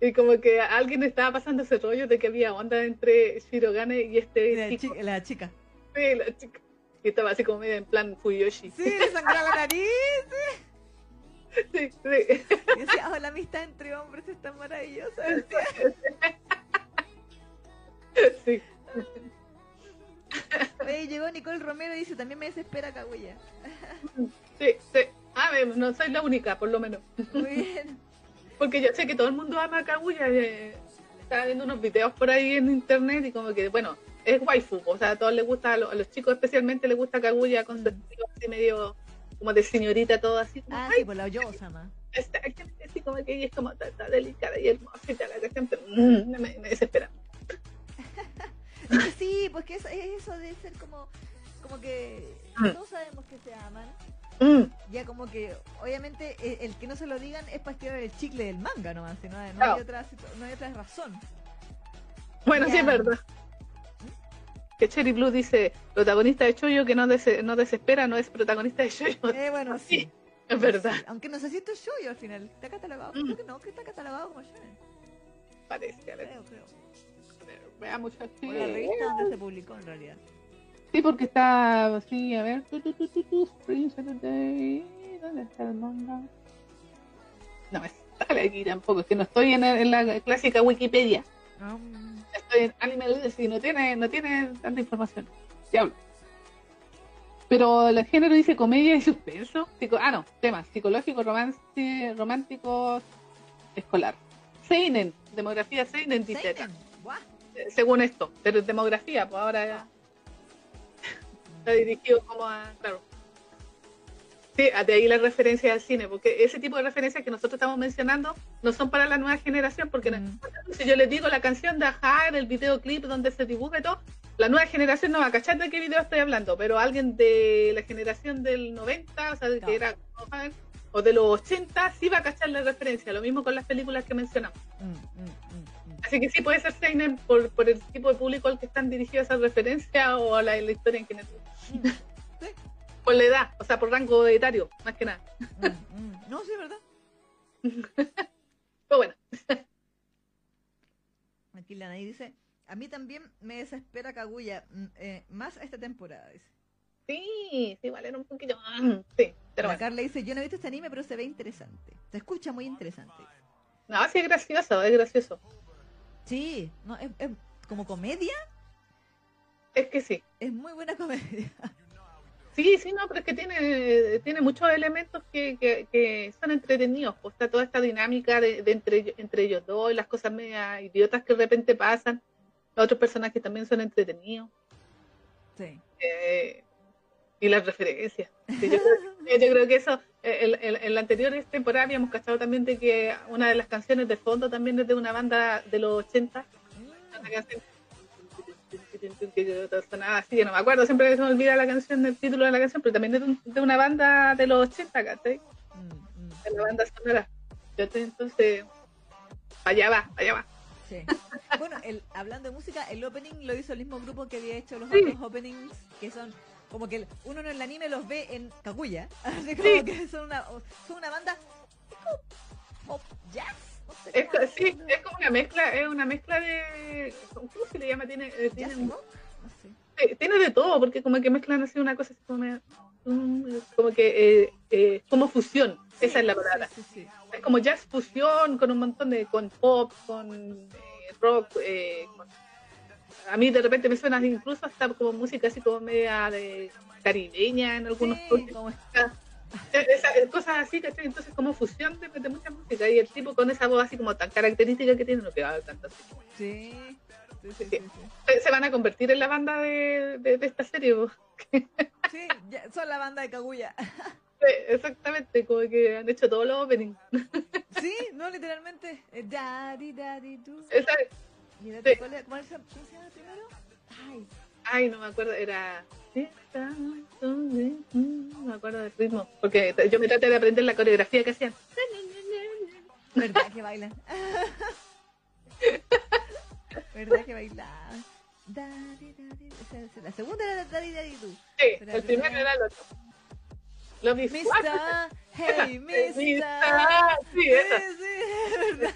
Speaker 1: Y como que alguien estaba pasando ese rollo de que había onda entre Shirogane y este
Speaker 2: la, chico. la chica.
Speaker 1: Sí, la chica. Y estaba así como medio en plan Fuyoshi.
Speaker 2: Sí, le sangraba la nariz.
Speaker 1: Sí, sí.
Speaker 2: Y decía, oh, la amistad entre hombres está maravillosa.
Speaker 1: Sí.
Speaker 2: llegó Nicole Romero y dice, también me desespera Kaguya.
Speaker 1: Sí, sí. Ah, no soy la única, por lo menos.
Speaker 2: Muy bien.
Speaker 1: Porque yo sé que todo el mundo ama a Kaguya. Eh, estaba viendo unos videos por ahí en internet y como que, bueno, es waifu. O sea, a todos les gusta, a los, chicos especialmente les gusta Kaguya con su estilo así medio como de señorita, todo así.
Speaker 2: Como, ah, sí, por la Yosama.
Speaker 1: Está, así como que ella es como tan, delicada y hermosa y tal, la gente mm, me, me, desespera.
Speaker 2: sí, pues que es, eso de ser como, como que mm. todos sabemos que se aman.
Speaker 1: Mm.
Speaker 2: Ya como que, obviamente, e, el, que no se lo digan es para estirar el chicle del manga nomás, no, no, hay, otra, no hay otra razón.
Speaker 1: Bueno, sí es verdad que Cherry Blue dice, protagonista de Choyo que no, no desespera, no es protagonista de Choyo.
Speaker 2: Eh, bueno, sí.
Speaker 1: Es verdad.
Speaker 2: Aunque no sé si esto es Choyo al final. ¿Está catalogado? Mm. Creo que no, que está catalogado como Shonen.
Speaker 1: Parece, a ver.
Speaker 2: Creo, creo.
Speaker 1: Veamos
Speaker 2: aquí. la revista donde se publicó en realidad.
Speaker 1: Sí, porque está, sí, a ver. Tu, tu, tu, Spring Saturday. ¿Dónde está el manga? No me sale aquí tampoco, es que no estoy en, en la clásica Wikipedia. Um estoy en Animal y no tiene, no tiene tanta información. Diablo. Pero el género dice comedia y suspenso. ah, no, temas psicológico, romance, romántico, escolar. Seinen, demografía Seinen, dice. Según esto, pero demografía, pues ahora ya. Está dirigido como a, claro. Sí, de ahí la referencia al cine, porque ese tipo de referencias que nosotros estamos mencionando no son para la nueva generación, porque mm. si yo les digo la canción de Ajar, el videoclip donde se dibuja y todo, la nueva generación no va a cachar de qué video estoy hablando, pero alguien de la generación del 90, o sea, de que era o de los 80, sí va a cachar la referencia. Lo mismo con las películas que mencionamos. Mm, mm, Así que sí puede ser Seinen por, por el tipo de público al que están dirigidas esas referencias o a la, la historia en general. por la edad, o sea, por rango etario, más que nada.
Speaker 2: No, sí, es verdad.
Speaker 1: Pero bueno.
Speaker 2: Aquí la Nay dice, a mí también me desespera Kaguya, mm, eh, más esta temporada, dice.
Speaker 1: Sí, sí, vale, un poquito. Mm, sí,
Speaker 2: pero la Carla dice, yo no he visto este anime, pero se ve interesante. Se escucha muy interesante.
Speaker 1: No, sí, es gracioso, es gracioso.
Speaker 2: Sí, no, es, como comedia.
Speaker 1: Es que sí.
Speaker 2: Es muy buena comedia.
Speaker 1: Sí, sí, no, pero es que tiene, tiene muchos elementos que, que, son entretenidos. Pues está toda esta dinámica de, entre, entre ellos dos, y las cosas media idiotas que de repente pasan. Los otros personajes también son entretenidos.
Speaker 2: Sí.
Speaker 1: Eh, y las referencias. yo, creo, que eso, en, la anterior temporada habíamos cachado también de que una de las canciones de fondo también es de una banda de los 80. Una canción sonaba así, no me acuerdo, siempre se me olvida la canción, el título de la canción, pero también es de, una banda de los 80, ¿cachai? Mm, mm. De la banda sonora. Entonces, allá va, allá va.
Speaker 2: Sí. Bueno, el, hablando de música, el opening lo hizo el mismo grupo que había hecho los otros openings, que son como que uno en el anime los ve en Kaguya, así como que son una, son una banda pop jazz.
Speaker 1: es, sí, es como una mezcla, es una mezcla de ¿cómo se le llama? Tiene, eh, tiene, tiene de todo, porque como que mezclan así una cosa así como, como que eh, eh, como fusión, esa es la palabra. es como jazz fusión con un montón de con pop, con rock, con a mí de repente me suena incluso hasta como música así como media de caribeña en algunos sí, cosas así, ¿cachai? Entonces como fusión de, de, mucha música y el tipo con esa voz así como tan característica que tiene, no que va a cantar así.
Speaker 2: Sí.
Speaker 1: Sí, sí, Se van a convertir en la banda de, de, esta serie.
Speaker 2: Sí, ya, son la banda de Kaguya.
Speaker 1: exactamente, como que han hecho todos los openings.
Speaker 2: Sí, no, literalmente. Daddy, daddy, do.
Speaker 1: Exacto.
Speaker 2: ¿Y era, cuál, cuál, ¿Cómo se llama primero? Ay.
Speaker 1: Ay, no me acuerdo, era... No me acuerdo del ritmo, porque yo me traté de aprender la coreografía que hacían.
Speaker 2: ¿Verdad que bailan? ¿Verdad que bailan? La segunda era Daddy Daddy.
Speaker 1: Sí, el primero era el otro. Lo mismo.
Speaker 2: Mista, hey, Mista.
Speaker 1: Sí, sí, sí, verdad.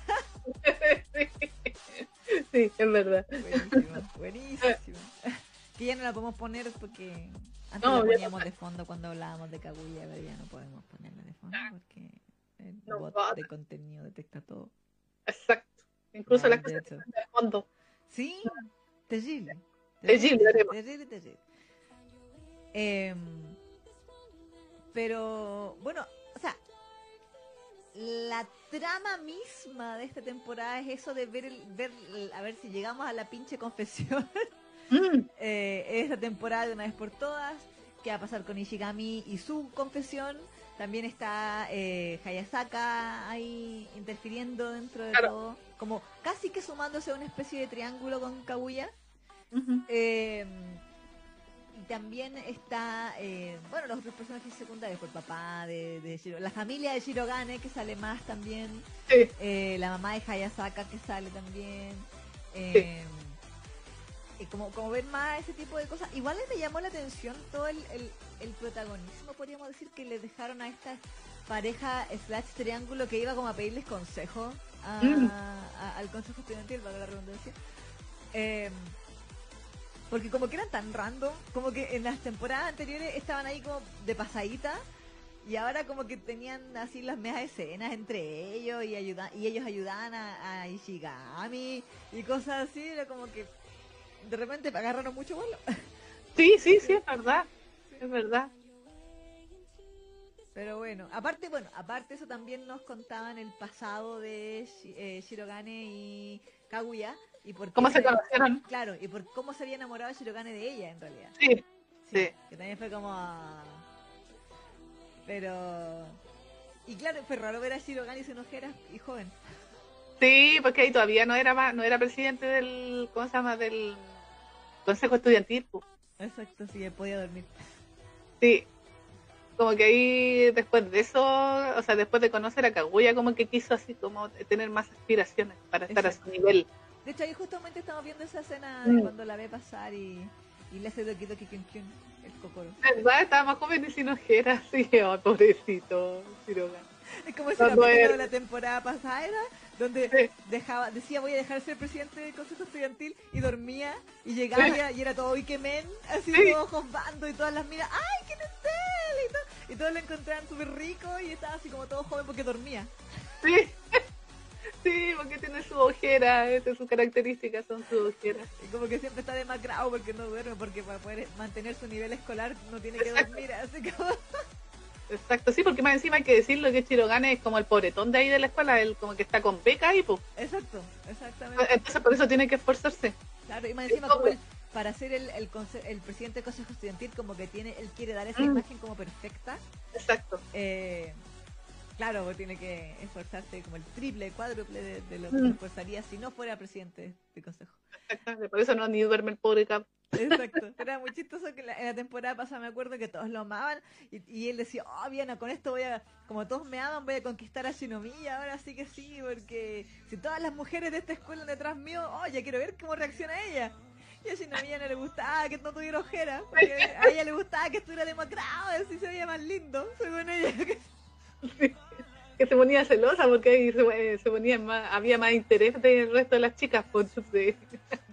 Speaker 1: sí. Sí, es verdad.
Speaker 2: Buenísimo, buenísimo. Que ya no la podemos poner porque antes la poníamos de fondo cuando hablábamos de Kaguya, pero ya no podemos ponerla de fondo porque el bot de contenido detecta todo.
Speaker 1: Exacto. Incluso las cosas de fondo.
Speaker 2: Sí, terrible.
Speaker 1: Terrible,
Speaker 2: terrible, terrible. Eh, pero bueno, la trama misma de esta temporada es eso de ver, el, ver a ver si llegamos a la pinche confesión. Mm. eh, esta temporada de una vez por todas. ¿Qué va a pasar con Ishigami y su confesión? También está eh, Hayasaka ahí interfiriendo dentro de todo. Como casi que sumándose a una especie de triángulo con Kaguya. eh, y también está, eh, bueno, los otros personajes secundarios, por pues, papá de, de Shiro, la familia de Shirogane que sale más también, eh, la mamá de Hayasaka que sale también. Eh, como, como ver más ese tipo de cosas. Igual me llamó la atención todo el, el, protagonismo, podríamos decir, que le dejaron a esta pareja slash triángulo que iba como a pedirles consejo mm. al consejo estudiantil, para la redundancia. Eh, porque como que eran tan random, como que en las temporadas anteriores estaban ahí como de pasadita y ahora como que tenían así las mesas escenas entre ellos y ayuda, y ellos ayudaban a, Ishigami y cosas así, era como que de repente agarraron mucho vuelo.
Speaker 1: Sí, sí, sí, es verdad, es verdad.
Speaker 2: Pero bueno, aparte, bueno, aparte eso también nos contaban el pasado de eh, Shirogane y Kaguya, y por
Speaker 1: ¿Cómo se, conocieron?
Speaker 2: Claro, y por cómo se había enamorado Shirogane de ella, en realidad.
Speaker 1: Sí.
Speaker 2: Sí. Que también fue como... Pero... Y claro, fue raro ver a Shirogane sin ojeras y joven.
Speaker 1: Sí, porque ahí todavía no era no era presidente del, ¿cómo se llama? Del Consejo Estudiantil.
Speaker 2: Exacto, sí, podía dormir.
Speaker 1: Sí, como que ahí después de eso, o sea, después de conocer a Kaguya, como que quiso así como tener más aspiraciones para estar a su nivel.
Speaker 2: De hecho, ahí justamente estamos viendo esa escena de mm. cuando la ve pasar y, y le hace Kyun Kyun, el Kokoro.
Speaker 1: ¿Verdad? Estaba más joven y sin ojeras, sí, oh, pobrecito,
Speaker 2: Es como si la de la temporada pasada era donde dejaba, decía voy a dejar de ser presidente del consejo estudiantil y dormía y llegaba y era todo Ikemen, así sí. ojos bando y todas las miras, ¡ay, qué él! Y, todo, y todos lo encontraban súper rico y estaba así como todo joven porque dormía.
Speaker 1: Sí, sí, porque tiene su ojera, este, sus características son su ojera.
Speaker 2: Y como que siempre está demacrado porque no duerme, porque para poder mantener su nivel escolar no tiene que dormir, así como...
Speaker 1: Exacto, sí, porque más encima hay que decirlo que Chirogane es como el pobretón de ahí de la escuela, él como que está con beca ahí, pues.
Speaker 2: Exacto, exactamente.
Speaker 1: Entonces por eso tiene que esforzarse.
Speaker 2: Claro, y más encima como para ser el, el, el, presidente del Consejo Estudiantil, como que tiene, él quiere dar esa mm. imagen como perfecta.
Speaker 1: Exacto.
Speaker 2: Eh, claro, tiene que esforzarse como el triple, cuádruple de, lo que mm. esforzaría si no fuera presidente del Consejo.
Speaker 1: Exactamente, por eso no ni duerme el pobre cap.
Speaker 2: Exacto. Era muy chistoso que en la temporada pasada me acuerdo que todos lo amaban y, él decía, oh, bien, con esto voy a, como todos me aman, voy a conquistar a Shinomiya, ahora sí que sí, porque si todas las mujeres de esta escuela detrás mío, oh, ya quiero ver cómo reacciona ella. Y a Shinomiya no le gustaba que no tuviera ojera, porque a ella le gustaba que estuviera demacrado, así se veía más lindo, según ella.
Speaker 1: Que se ponía celosa porque ahí se, se, ponía más, había más interés del resto de las chicas, por
Speaker 2: de,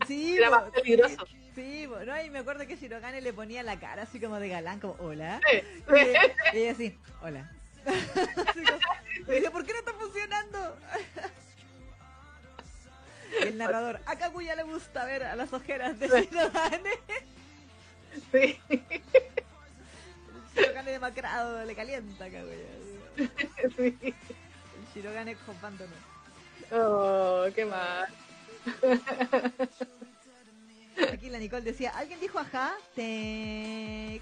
Speaker 2: sí, era más peligroso. Sí, bueno, y me acuerdo que Shirogane le ponía la cara así como de galán, como hola. Y, ella así, hola. ¿por qué no está funcionando? el narrador, a Kaguya le gusta ver a las ojeras de Shirogane. Sí. Shirogane demacrado le calienta a Kaguya. Sí. El Shirogane compándonos.
Speaker 1: Oh, qué mal.
Speaker 2: Aquí la Nicole decía, ¿alguien dijo ajá? Te...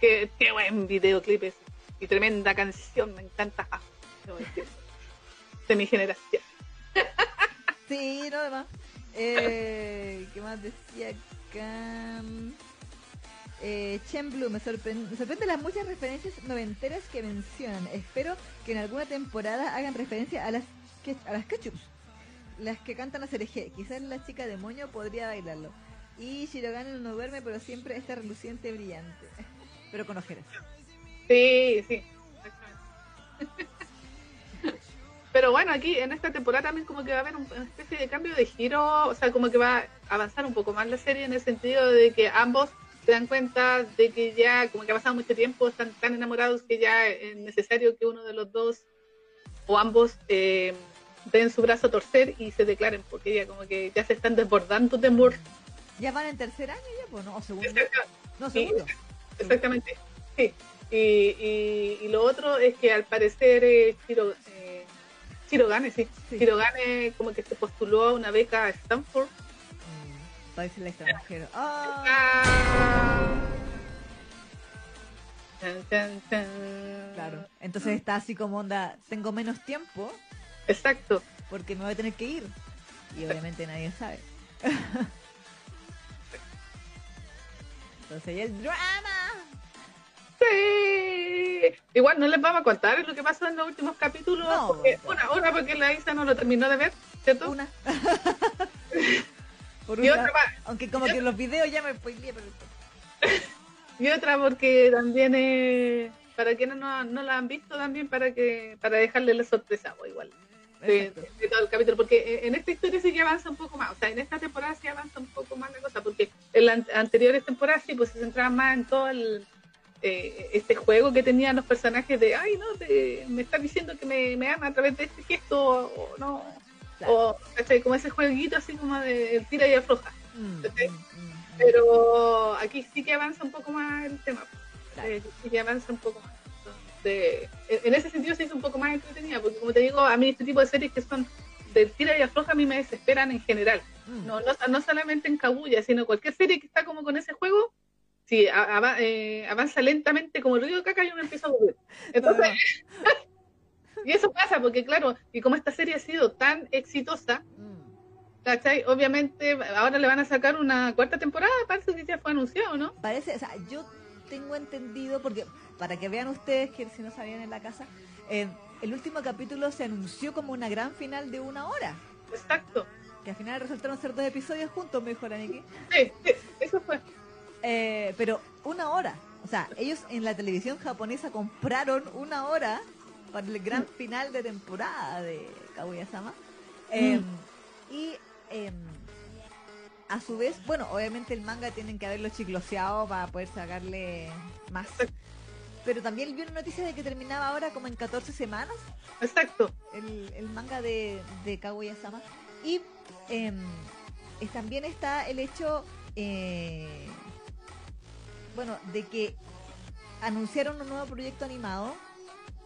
Speaker 1: Qué, qué buen videoclip es. Y tremenda canción, me encanta. De mi generación.
Speaker 2: Sí, no, demás. Eh, ¿Qué más decía acá? Eh, Chen Blue, me sorprende, me sorprende las muchas referencias noventeras que mencionan. Espero que en alguna temporada hagan referencia a las, a las ketchups las que cantan a Cereje. Quizás la chica de moño podría bailarlo. Y Shirogane no duerme, pero siempre está reluciente, brillante. Pero con ojeras.
Speaker 1: Sí, sí. Pero bueno, aquí en esta temporada también como que va a haber una especie de cambio de giro, o sea, como que va a avanzar un poco más la serie en el sentido de que ambos se dan cuenta de que ya, como que ha pasado mucho tiempo, están tan enamorados que ya es necesario que uno de los dos o ambos eh, den su brazo a torcer y se declaren, porque ya como que ya se están desbordando de amor.
Speaker 2: ¿Ya van en tercer año ya? Pues, no, o segundo.
Speaker 1: no, segundo. exactamente, sí. Y, y, lo otro es que al parecer eh, Chiro, eh, Chirogane, sí. Chirogane como que se postuló a una beca a Stanford.
Speaker 2: Irse al extranjero. Ah. Claro. Entonces está así como onda, tengo menos tiempo,
Speaker 1: Exacto.
Speaker 2: Porque me voy a tener que ir. Y obviamente nadie sabe. Entonces, ¿y el drama?
Speaker 1: Sí. Igual no les vamos a contar lo que pasó en los últimos capítulos. porque, una, una porque la Isa no lo terminó de ver, ¿cierto?
Speaker 2: Una. y otra Aunque como que los videos ya me spoileé, pero...
Speaker 1: y otra porque también eh, para quienes no, no la han visto también para que para dejarle la sorpresa o igual de, todo el capítulo, porque en esta historia sí que avanza un poco más, o sea, en esta temporada sí avanza un poco más la cosa, porque en las anteriores temporadas sí, pues se centraba más en todo el, eh, este juego que tenían los personajes de, ay, no, me está diciendo que me, me, ama a través de este gesto, o, no, o como ese jueguito así como de tira y afloja. Mm, mm, mm, Pero aquí sí que avanza un poco más el tema, eh, sí que avanza un poco más en ese sentido se hizo un poco más entretenida, porque como te digo, a mí este tipo de series que son del tira y afloja a mí me desesperan en general. Mm. No, no, no solamente en Kaguya, sino cualquier serie que está como con ese juego, si eh, avanza lentamente como el río de caca, yo me empiezo a volver. Entonces, y eso pasa porque, claro, y como esta serie ha sido tan exitosa, mm. ¿cachai? Obviamente, ahora le van a sacar una cuarta temporada, parece que ya fue anunciado, ¿no?
Speaker 2: Parece, o sea, yo tengo entendido, porque para que vean ustedes que si no sabían en la casa, eh, el último capítulo se anunció como una gran final de una hora.
Speaker 1: Exacto.
Speaker 2: Que al final resultaron ser dos episodios juntos, me dijo la
Speaker 1: Sí, sí, eso fue.
Speaker 2: Eh, pero una hora. O sea, ellos en la televisión japonesa compraron una hora para el gran final de temporada de Kaguya-sama. Em, y em, a su vez, bueno, obviamente el manga tienen que haberlo chicloseado para poder sacarle más. Pero también vi una noticia de que terminaba ahora como en 14 semanas.
Speaker 1: Exacto.
Speaker 2: El, manga de, de Kaguya-sama. Y em, también está el hecho eh, bueno, de que anunciaron un nuevo proyecto animado,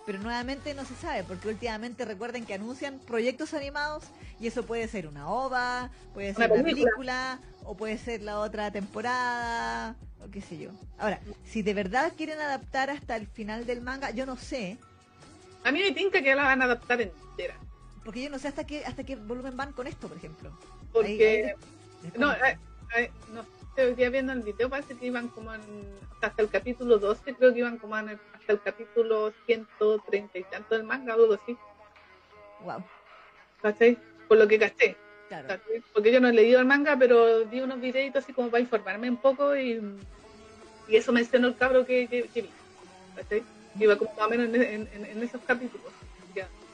Speaker 2: pero nuevamente no se sabe, porque últimamente recuerden que anuncian proyectos animados y eso puede ser una ova, puede ser una, película. o puede ser la otra temporada, o qué sé yo. Ahora, si de verdad quieren adaptar hasta el final del manga, yo no sé.
Speaker 1: A mí me tinca que la van a adaptar entera.
Speaker 2: Porque yo no sé hasta qué hasta qué volumen van con esto, por ejemplo.
Speaker 1: Porque no, eh, eh, no hoy día viendo el video parece que iban como hasta el capítulo 12, creo que iban como hasta el capítulo 130 y tanto del manga, algo así.
Speaker 2: Wow.
Speaker 1: ¿Cachai? Por lo que caché. Claro. Porque yo no he leído el manga, pero vi unos videitos así como para informarme un poco y, y eso mencionó el cabro que, que, vi. ¿Cachai? Iba como más o menos en, en, esos capítulos.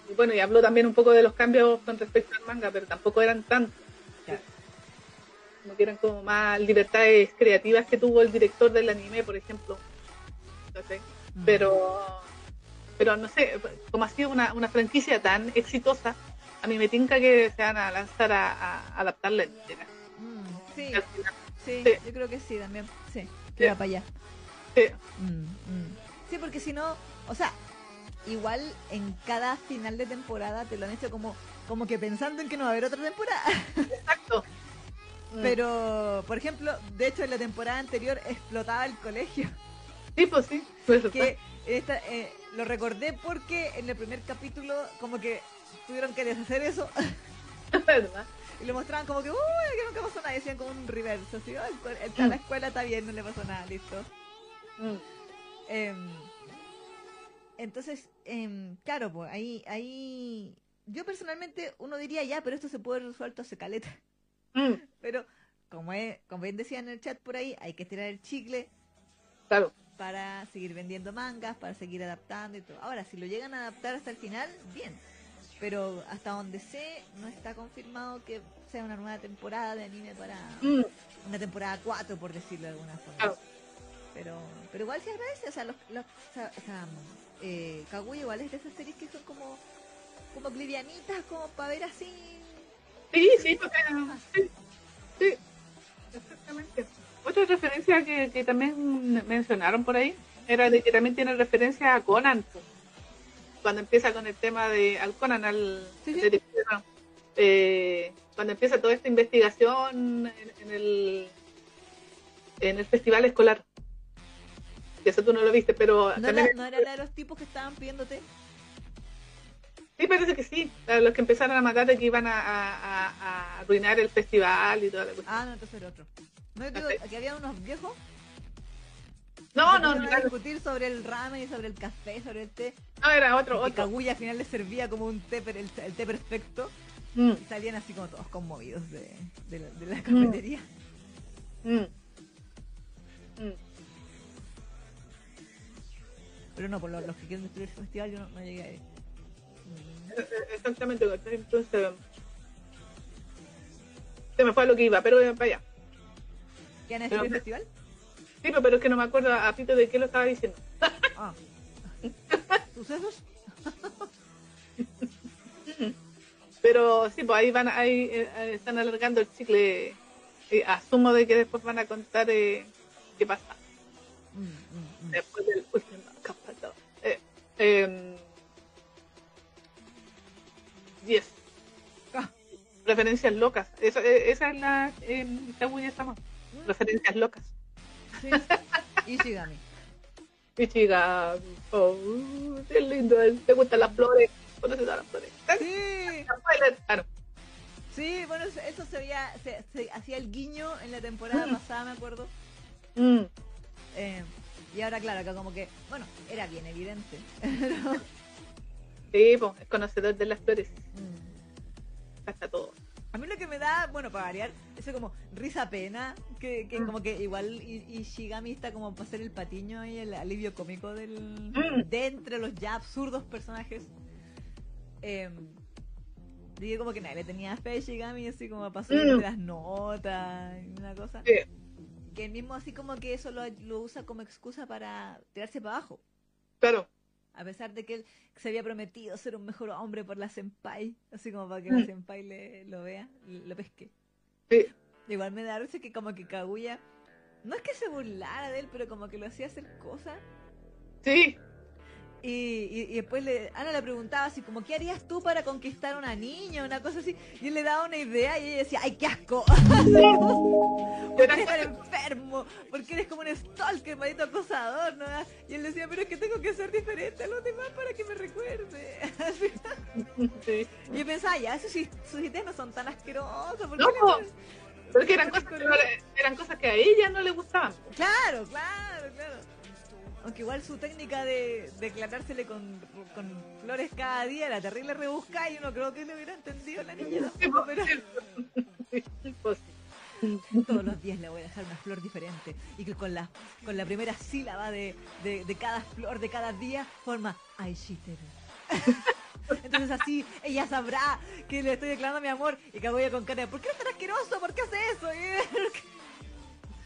Speaker 1: Y bueno, y habló también un poco de los cambios con respecto al manga, pero tampoco eran tantos como que eran como más libertades creativas que tuvo el director del anime, por ejemplo. Mm. Pero, pero no sé, como ha sido una, una franquicia tan exitosa, a mí me tinca que se van a lanzar a, adaptarla entera.
Speaker 2: Mm, sí, sí, yo creo que sí también. Sí, que va para allá.
Speaker 1: Sí.
Speaker 2: Mm, sí, porque si no, o sea, igual en cada final de temporada te lo han hecho como, como que pensando en que no va a haber otra temporada.
Speaker 1: Exacto.
Speaker 2: Mm. Pero, por ejemplo, de hecho en la temporada anterior explotaba el colegio.
Speaker 1: Sí, pues sí. Pues
Speaker 2: que esta, eh, lo recordé porque en el primer capítulo como que tuvieron que deshacer eso.
Speaker 1: ¿Verdad?
Speaker 2: Y lo mostraban como que, uy, que nunca pasó nada. Y decían como un reverso. Así, la mm. escuela está bien, no le pasó nada, listo. Mm. Em, entonces, em, claro, pues ahí, ahí, yo personalmente uno diría ya, pero esto se puede resuelto hace caleta. Mm. Pero, como, es, como bien decía en el chat por ahí, hay que tirar el chicle.
Speaker 1: Claro.
Speaker 2: Para seguir vendiendo mangas, para seguir adaptando y todo. Ahora, si lo llegan a adaptar hasta el final, bien. Pero hasta donde sé, no está confirmado que sea una nueva temporada de anime para mm. una temporada 4, por decirlo de alguna forma. Pero, pero igual se agradece, o sea, los, los o sea, eh, Kaguya igual es de esas series que son como, como livianitas, como para ver así
Speaker 1: Sí, sí, sí, sí, exactamente. Otra referencia que, que, también mencionaron por ahí era de que también tiene referencia a Conan. Cuando empieza con el tema de al Conan, al eh, cuando empieza toda esta investigación en, el en el festival escolar. Eso tú no lo viste, pero
Speaker 2: no, también era, no era de los tipos que estaban pidiéndote.
Speaker 1: Parece que sí. Los que empezaron a matar de que iban a, arruinar el festival y toda la
Speaker 2: cuestión. Ah, no, entonces era otro. ¿No digo que había unos viejos?
Speaker 1: No, no, no.
Speaker 2: A discutir sobre el ramen y sobre el café, sobre el té.
Speaker 1: No, era otro, otro.
Speaker 2: Kaguya al final les servía como un té, el, el té perfecto. Mm. Y salían así como todos conmovidos de, de, la, de la, mm. cafetería. Mm. Mm. Pero no, por los, los, que quieren destruir el festival yo no, no llegué a ir.
Speaker 1: Exactamente, entonces se me fue a lo que iba, pero para allá.
Speaker 2: ¿Quién es el festival?
Speaker 1: Sí, pero es que no me acuerdo a Pito de qué lo estaba diciendo.
Speaker 2: Ah. ¿Sucesos?
Speaker 1: pero sí, pues ahí van, ahí eh, están alargando el chicle. Eh, asumo de que después van a contar eh, qué pasa. Mm, mm, mm. Después del último capítulo. Eh, em, Yes. referencias locas. Esa, e, esa es la eh, Kaguya-sama.
Speaker 2: ¿Mm?
Speaker 1: Referencias locas.
Speaker 2: Sí. Ishigami.
Speaker 1: Ishigami. Oh, qué lindo. ¿Te gustan las flores? ¿Conoces a las flores?
Speaker 2: Sí.
Speaker 1: Spoiler. Claro.
Speaker 2: Sí, bueno, eso- se veía, se, se hacía el guiño en la temporada
Speaker 1: Mm.
Speaker 2: pasada, me acuerdo.
Speaker 1: Mm.
Speaker 2: Eh, y ahora, claro, acá como que, bueno, era bien evidente.
Speaker 1: Sí, pues, es conocedor de las flores.
Speaker 2: Mm.
Speaker 1: Hasta todo.
Speaker 2: A mí lo que me da, bueno, para variar, eso como risa pena, que, que
Speaker 1: Mm.
Speaker 2: como que igual Ishigami está como para hacer el patiño y el alivio cómico del
Speaker 1: Mm.
Speaker 2: de entre los ya absurdos personajes. Eh, dije como que nadie le tenía fe a Ishigami, así como pasó
Speaker 1: Mm.
Speaker 2: de las notas y una cosa.
Speaker 1: Sí.
Speaker 2: Que él mismo así como que eso lo, lo usa como excusa para tirarse para abajo.
Speaker 1: Claro.
Speaker 2: A pesar de que él se había prometido ser un mejor hombre por la senpai, así como para que la
Speaker 1: Mm.
Speaker 2: senpai le, lo vea, lo pesque.
Speaker 1: Sí.
Speaker 2: Igual me da risa que como que Kaguya, no es que se burlara de él, pero como que lo hacía hacer cosas.
Speaker 1: Sí.
Speaker 2: Y, y, y después le, Ana le preguntaba así como, ¿qué harías tú para conquistar a una niña? Una cosa así. Y él le daba una idea y ella decía, ¡ay, qué asco! Porque eres tan enfermo, porque eres como un stalker, maldito acosador, ¿no? Y él decía, pero es que tengo que ser diferente a los demás para que me recuerde.
Speaker 1: Sí.
Speaker 2: Y yo pensaba, ya, sus, sus ideas no son tan asquerosas. ¿por qué
Speaker 1: No,
Speaker 2: le
Speaker 1: po.
Speaker 2: ponen-
Speaker 1: Porque eran cosas, que no le- eran cosas que a ella no le gustaban.
Speaker 2: Claro, claro, claro. Aunque igual su técnica de declarársele con, con flores cada día era terrible rebuscada y uno creo que lo hubiera entendido la niña tampoco, pero todos los días le voy a dejar una flor diferente y que con la, con la primera sílaba de, de, de cada flor de cada día forma Aishiteru. Entonces así ella sabrá que le estoy declarando mi amor y Kaguya con cara de ¿por qué eres tan asqueroso? ¿Por qué hace eso?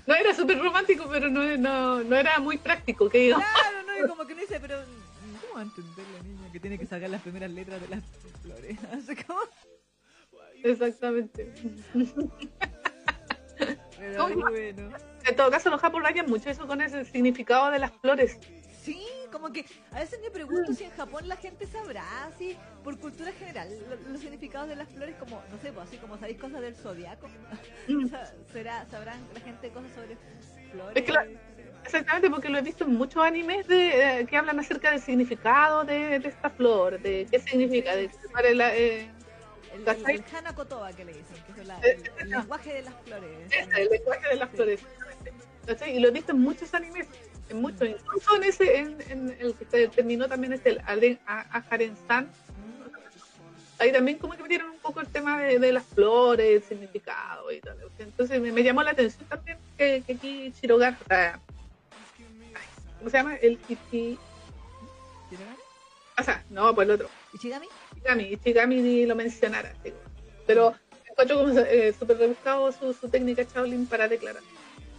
Speaker 1: No era súper romántico, pero no, no, no era muy práctico, que digo.
Speaker 2: Claro, no, y como que no dice, pero ¿cómo va a entender la niña que tiene que sacar las primeras letras de las flores? Así como,
Speaker 1: Exactamente.
Speaker 2: pero
Speaker 1: ¿Cómo?
Speaker 2: bueno.
Speaker 1: En todo caso, los japoneses mucho eso con ese significado de las flores.
Speaker 2: Sí, como que a veces me pregunto si en Japón la gente sabrá, así, por cultura general, lo- los significados de las flores, como, no sé, pues así como sabéis cosas del zodiaco.
Speaker 1: Mm.
Speaker 2: ¿Será, ¿Sabrán la gente cosas sobre flores?
Speaker 1: Es que la- Exactamente, porque lo he visto en muchos animes de, eh, que hablan acerca del significado de, de esta flor, de qué significa, de es la, eh,
Speaker 2: El, el, el Hana Kotoba que le dicen, que es la-
Speaker 1: Eh,
Speaker 2: el, el lenguaje de las flores.
Speaker 1: el lenguaje de las
Speaker 2: Sí.
Speaker 1: flores. ¿cachai? Y lo he visto en muchos animes, en muchos, incluso en ese, en, en el que terminó también este, el Aren- A- Ajaren-san, ahí también como que metieron un poco el tema de, de las flores, el significado y tal. Entonces me, me llamó la atención también que, que aquí o sea, ¿cómo se llama? El Ichi... O sea, no, pues el otro.
Speaker 2: ¿Ichigami?
Speaker 1: Ichigami, Ichigami ni lo mencionara. digo. Pero encuentro como eh, súper rebuscado su, su técnica Shaolin para declarar.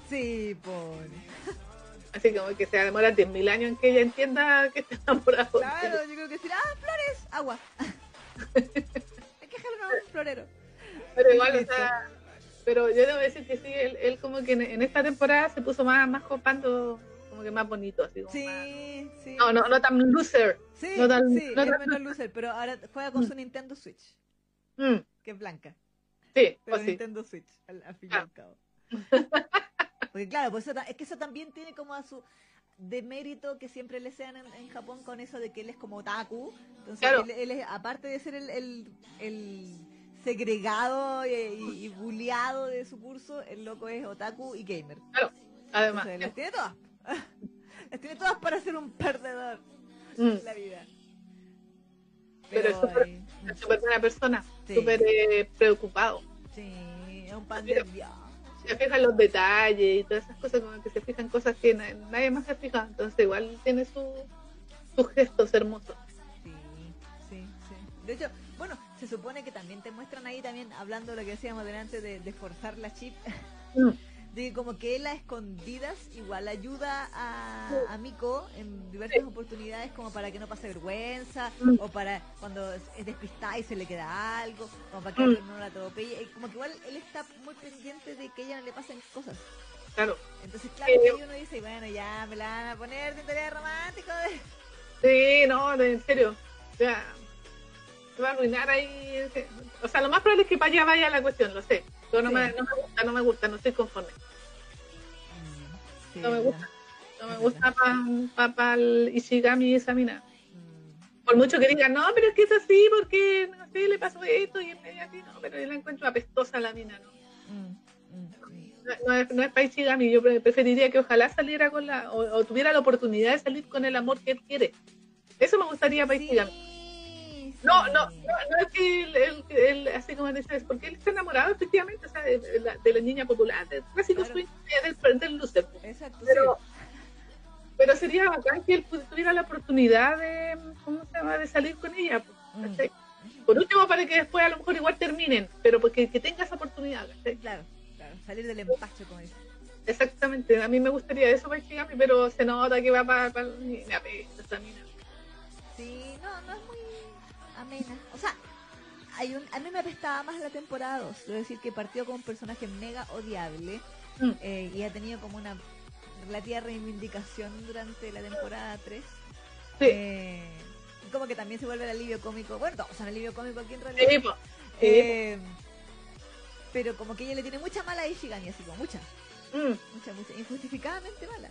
Speaker 2: Sí, pone.
Speaker 1: Así como que se va a demorar 10.000 años en que ella entienda que está enamorado.
Speaker 2: Claro, yo creo que decir, ah, flores, agua. Hay que dejarlo un florero.
Speaker 1: Pero igual, o sea, pero yo debo decir que sí, él, él como que en, en esta temporada se puso más, más copando, como que más bonito, así como más-
Speaker 2: Sí, sí.
Speaker 1: No, no, no tan loser.
Speaker 2: Sí,
Speaker 1: no tan-
Speaker 2: sí,
Speaker 1: no
Speaker 2: es
Speaker 1: tan-
Speaker 2: menos loser, pero ahora juega con su Nintendo Switch,
Speaker 1: Mm,
Speaker 2: que es blanca.
Speaker 1: sí,
Speaker 2: Pero
Speaker 1: o sí.
Speaker 2: Nintendo Switch, al, al fin y
Speaker 1: Ah.
Speaker 2: al cabo. Porque claro, pues eso es que eso también tiene como a su de mérito que siempre le sean en, en Japón con eso de que él es como otaku. Entonces
Speaker 1: Claro.
Speaker 2: él, él es, aparte de ser el, el, el segregado y, y, y bulleado de su curso, el loco es otaku y gamer.
Speaker 1: Además,
Speaker 2: Entonces, las tiene todas. Las tiene todas para ser un perdedor
Speaker 1: mm,
Speaker 2: en la vida.
Speaker 1: Pero súper-
Speaker 2: eh,
Speaker 1: es súper buena persona,
Speaker 2: Sí.
Speaker 1: súper eh, preocupado.
Speaker 2: sí, es un pan de Dios.
Speaker 1: Se fijan los detalles y todas esas cosas, como que se fijan cosas que na- nadie más se fija. Entonces, igual tiene su, sus gestos hermosos.
Speaker 2: Sí, sí, sí. De hecho, bueno, se supone que también te muestran ahí también, hablando de lo que decíamos delante de, de forzar la chip,
Speaker 1: Mm,
Speaker 2: de como que él a escondidas igual ayuda a, a Miko en diversas oportunidades como para que no pase vergüenza
Speaker 1: Mm.
Speaker 2: o para cuando es es despistada y se le queda algo, como para que
Speaker 1: Mm.
Speaker 2: alguien no la atropelle, y como que igual él está muy pendiente de que a ella no le pasen cosas.
Speaker 1: claro.
Speaker 2: Entonces, claro, que ahí uno dice, bueno, ya me la van a poner de interés romántico. de-
Speaker 1: Sí, no, en serio. Ya. se va a arruinar ahí. O sea, lo más probable es que para allá vaya la cuestión, lo sé. No, me, no me gusta, no me gusta, no estoy conforme. Mm, no me gusta. No me gusta para pa, el Ishigami esa mina. Mm. Por mucho que digan, no, pero es que es así porque, no sé, le pasó esto y es medio así, no, pero yo la encuentro apestosa la mina, ¿no? Mm, no, es, no es para Ishigami, yo preferiría que ojalá saliera con la, o, tuviera la oportunidad de salir con el amor que él quiere. Eso me gustaría para Ishigami. No, no, no, es que él, así como dices, porque él está enamorado efectivamente o sea, de, la, niña popular, del clásico swing del, del Lucer. Exacto. Pero, pero sería bacán que él tuviera la oportunidad de, ¿cómo se llama?, de salir con ella. Pues, mm. Por último, para que después a lo mejor igual terminen, pero porque que tenga esa oportunidad.
Speaker 2: Claro, claro, salir del empacho, como dice.
Speaker 1: Exactamente, a mí me gustaría eso para Shigami, pero se nota que va para, para, mina.
Speaker 2: Sí, amena. O sea, hay un, a mí me apestaba más la temporada 2. Es decir, que partió con un personaje mega odiable mm. eh, y ha tenido como una relativa reivindicación durante la temporada 3. Sí. Eh, como que también se vuelve el alivio cómico. Bueno, todos son alivio cómico aquí en realidad. Eh, pero como que ella le tiene mucha mala a Ishigami, así como mucha. Mm. Mucha, mucha. Injustificadamente mala.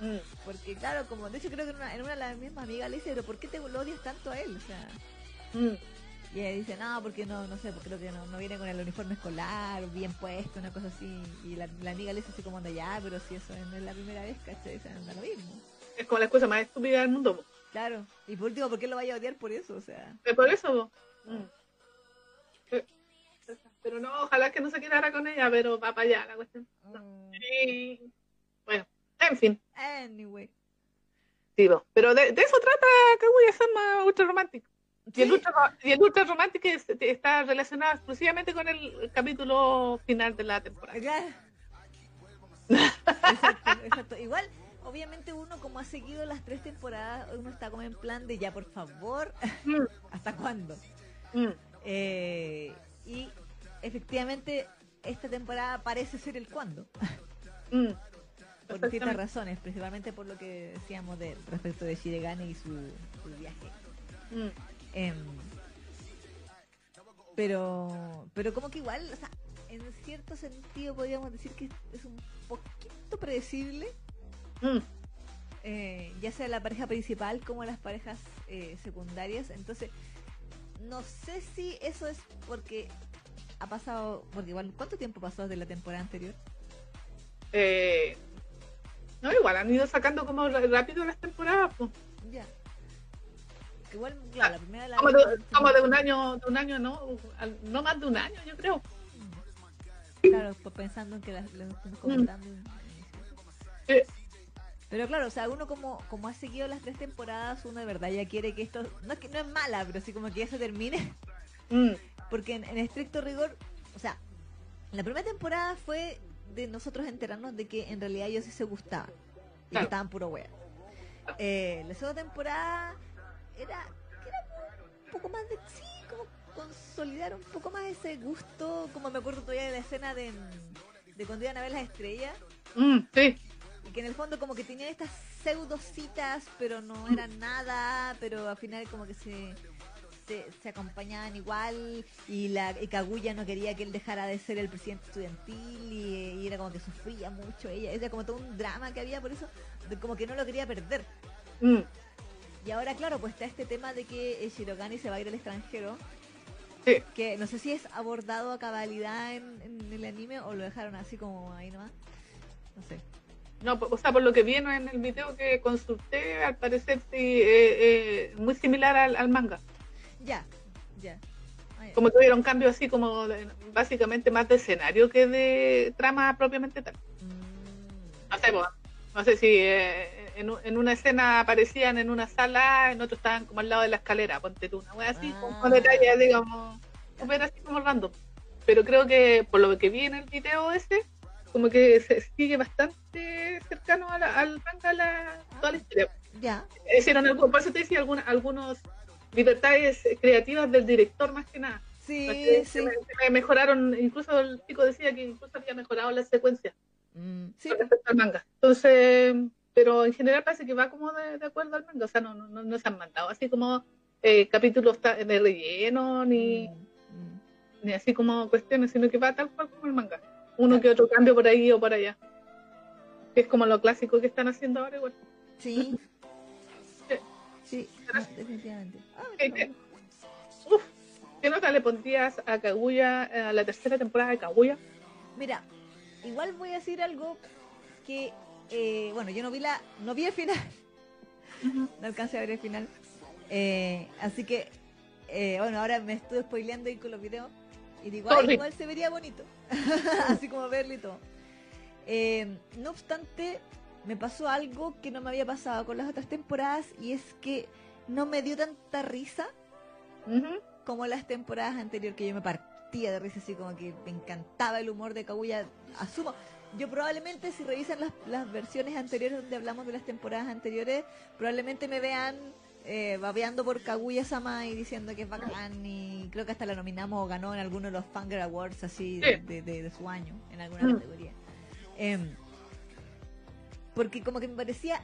Speaker 2: Mm. Porque claro, como de hecho creo que en una, en una de las mismas amigas le dice, pero ¿por qué te lo odias tanto a él? O sea, mm. y ella dice, no, porque no, no sé, porque creo que no, no viene con el uniforme escolar, bien puesto, una cosa así. Y la, amiga le dice así como anda ya, pero si eso no es la primera vez, ¿cachai? O sea, anda lo mismo.
Speaker 1: Es como la cosa más estúpida del mundo.
Speaker 2: Claro, y por último, ¿por qué lo vaya a odiar por eso? O sea.
Speaker 1: por eso, mm. Pero no, ojalá que no se quedara con ella, pero va para allá la cuestión. Sí. Bueno, en fin.
Speaker 2: Anyway.
Speaker 1: Sí, pero de, eso trata Kaguya-sama Ultra Romantic. Y, el ultra, y el Ultra Romantic está relacionado exclusivamente con el capítulo final de la temporada.
Speaker 2: Exacto, exacto. Igual, obviamente uno como ha seguido las tres temporadas, uno está como en plan de ya, por favor, mm. ¿hasta cuándo? Mm. Eh, y efectivamente, esta temporada parece ser el cuándo. Mm por distintas razones, principalmente por lo que decíamos de respecto de Shiregane y su, viaje. Mm. Em, pero, pero como que igual, o sea, en cierto sentido podríamos decir que es un poquito predecible. Mm. Eh, ya sea la pareja principal como las parejas eh, secundarias. Entonces, no sé si eso es porque ha pasado, porque igual, ¿cuánto tiempo pasó desde la temporada anterior?
Speaker 1: Eh, no, igual han ido sacando como rápido las temporadas, pues. Ya.
Speaker 2: Igual, claro, la primera la
Speaker 1: como, de, como de un año, de un año no, no más de un año, yo creo.
Speaker 2: Claro, pues pensando en que las, estamos comentando. Mm. Pero claro, o sea, uno como, como ha seguido las tres temporadas, uno de verdad ya quiere que esto, no es que no es mala, pero sí como que ya se termine. Mm. Porque en, en, estricto rigor, o sea, la primera temporada fue de nosotros enterarnos de que en realidad ellos sí se gustaban y que estaban puro wea. Eh, la segunda temporada era, un poco más de sí, como consolidar un poco más ese gusto, como me acuerdo todavía de la escena de, de cuando iban a ver las estrellas.
Speaker 1: Mm, sí.
Speaker 2: Y que en el fondo como que tenían estas pseudocitas, pero no eran nada, pero al final como que se se, acompañaban igual y la y Kaguya no quería que él dejara de ser el presidente estudiantil y, era como que sufría mucho ella, era como todo un drama que había por eso, como que no lo quería perder. Mm. Y ahora claro, pues está este tema de que Shirogane se va a ir al extranjero. Que no sé si es abordado a cabalidad en, el anime o lo dejaron así como ahí nomás. No sé.
Speaker 1: No, o sea, por lo que vi en el video que consulté, al parecer sí, eh, eh, muy similar al manga.
Speaker 2: Ya, ya.
Speaker 1: Como tuvieron cambio así como básicamente más de escenario que de trama propiamente tal. Mm. No sé, no sé si eh, en, una escena aparecían en una sala, en otro estaban como al lado de la escalera, ponte tú, una wea así, con, ah. detalles, digamos, así como random. Pero creo que por lo que vi en el video ese, como que se sigue bastante cercano al manga, la, toda la historia.
Speaker 2: Ya.
Speaker 1: Hicieron algo, por eso te decía algunos libertades creativas del director más que nada.
Speaker 2: Sí, sí.
Speaker 1: Me, mejoraron, incluso el chico decía que incluso había mejorado la secuencia mm, sí. respecto al manga. Entonces, pero en general parece que va como de, acuerdo al manga, o sea, no, no, no, se han mandado así como eh, capítulos de relleno, ni, mm, ni así como cuestiones, sino que va tal cual como el manga. Uno que otro cambio por ahí o por allá. Que es como lo clásico que están haciendo ahora igual.
Speaker 2: Sí. Sí, definitivamente. Ah,
Speaker 1: ¿Qué, uf, ¿Qué nota le pondrías a Kaguya, a la tercera temporada de Kaguya?
Speaker 2: Mira, igual voy a decir algo que, eh, bueno, yo no vi la, no vi el final, no alcancé a ver el final, eh, así que, eh, bueno, ahora me estuve spoileando ahí con los videos y digo, ay, igual se vería bonito, así como verlo y todo. no obstante, me pasó algo que no me había pasado con las otras temporadas y es que no me dio tanta risa como las temporadas anteriores que yo me partía de risa así como que me encantaba el humor de Kaguya asumo. Yo probablemente si revisan las, las versiones anteriores donde hablamos de las temporadas anteriores probablemente me vean eh, babeando por Kaguya-sama y diciendo que es bacán y creo que hasta la nominamos o ganó en alguno de los Fanger Awards así de, de, su año en alguna mm. categoría. Em, porque como que me parecía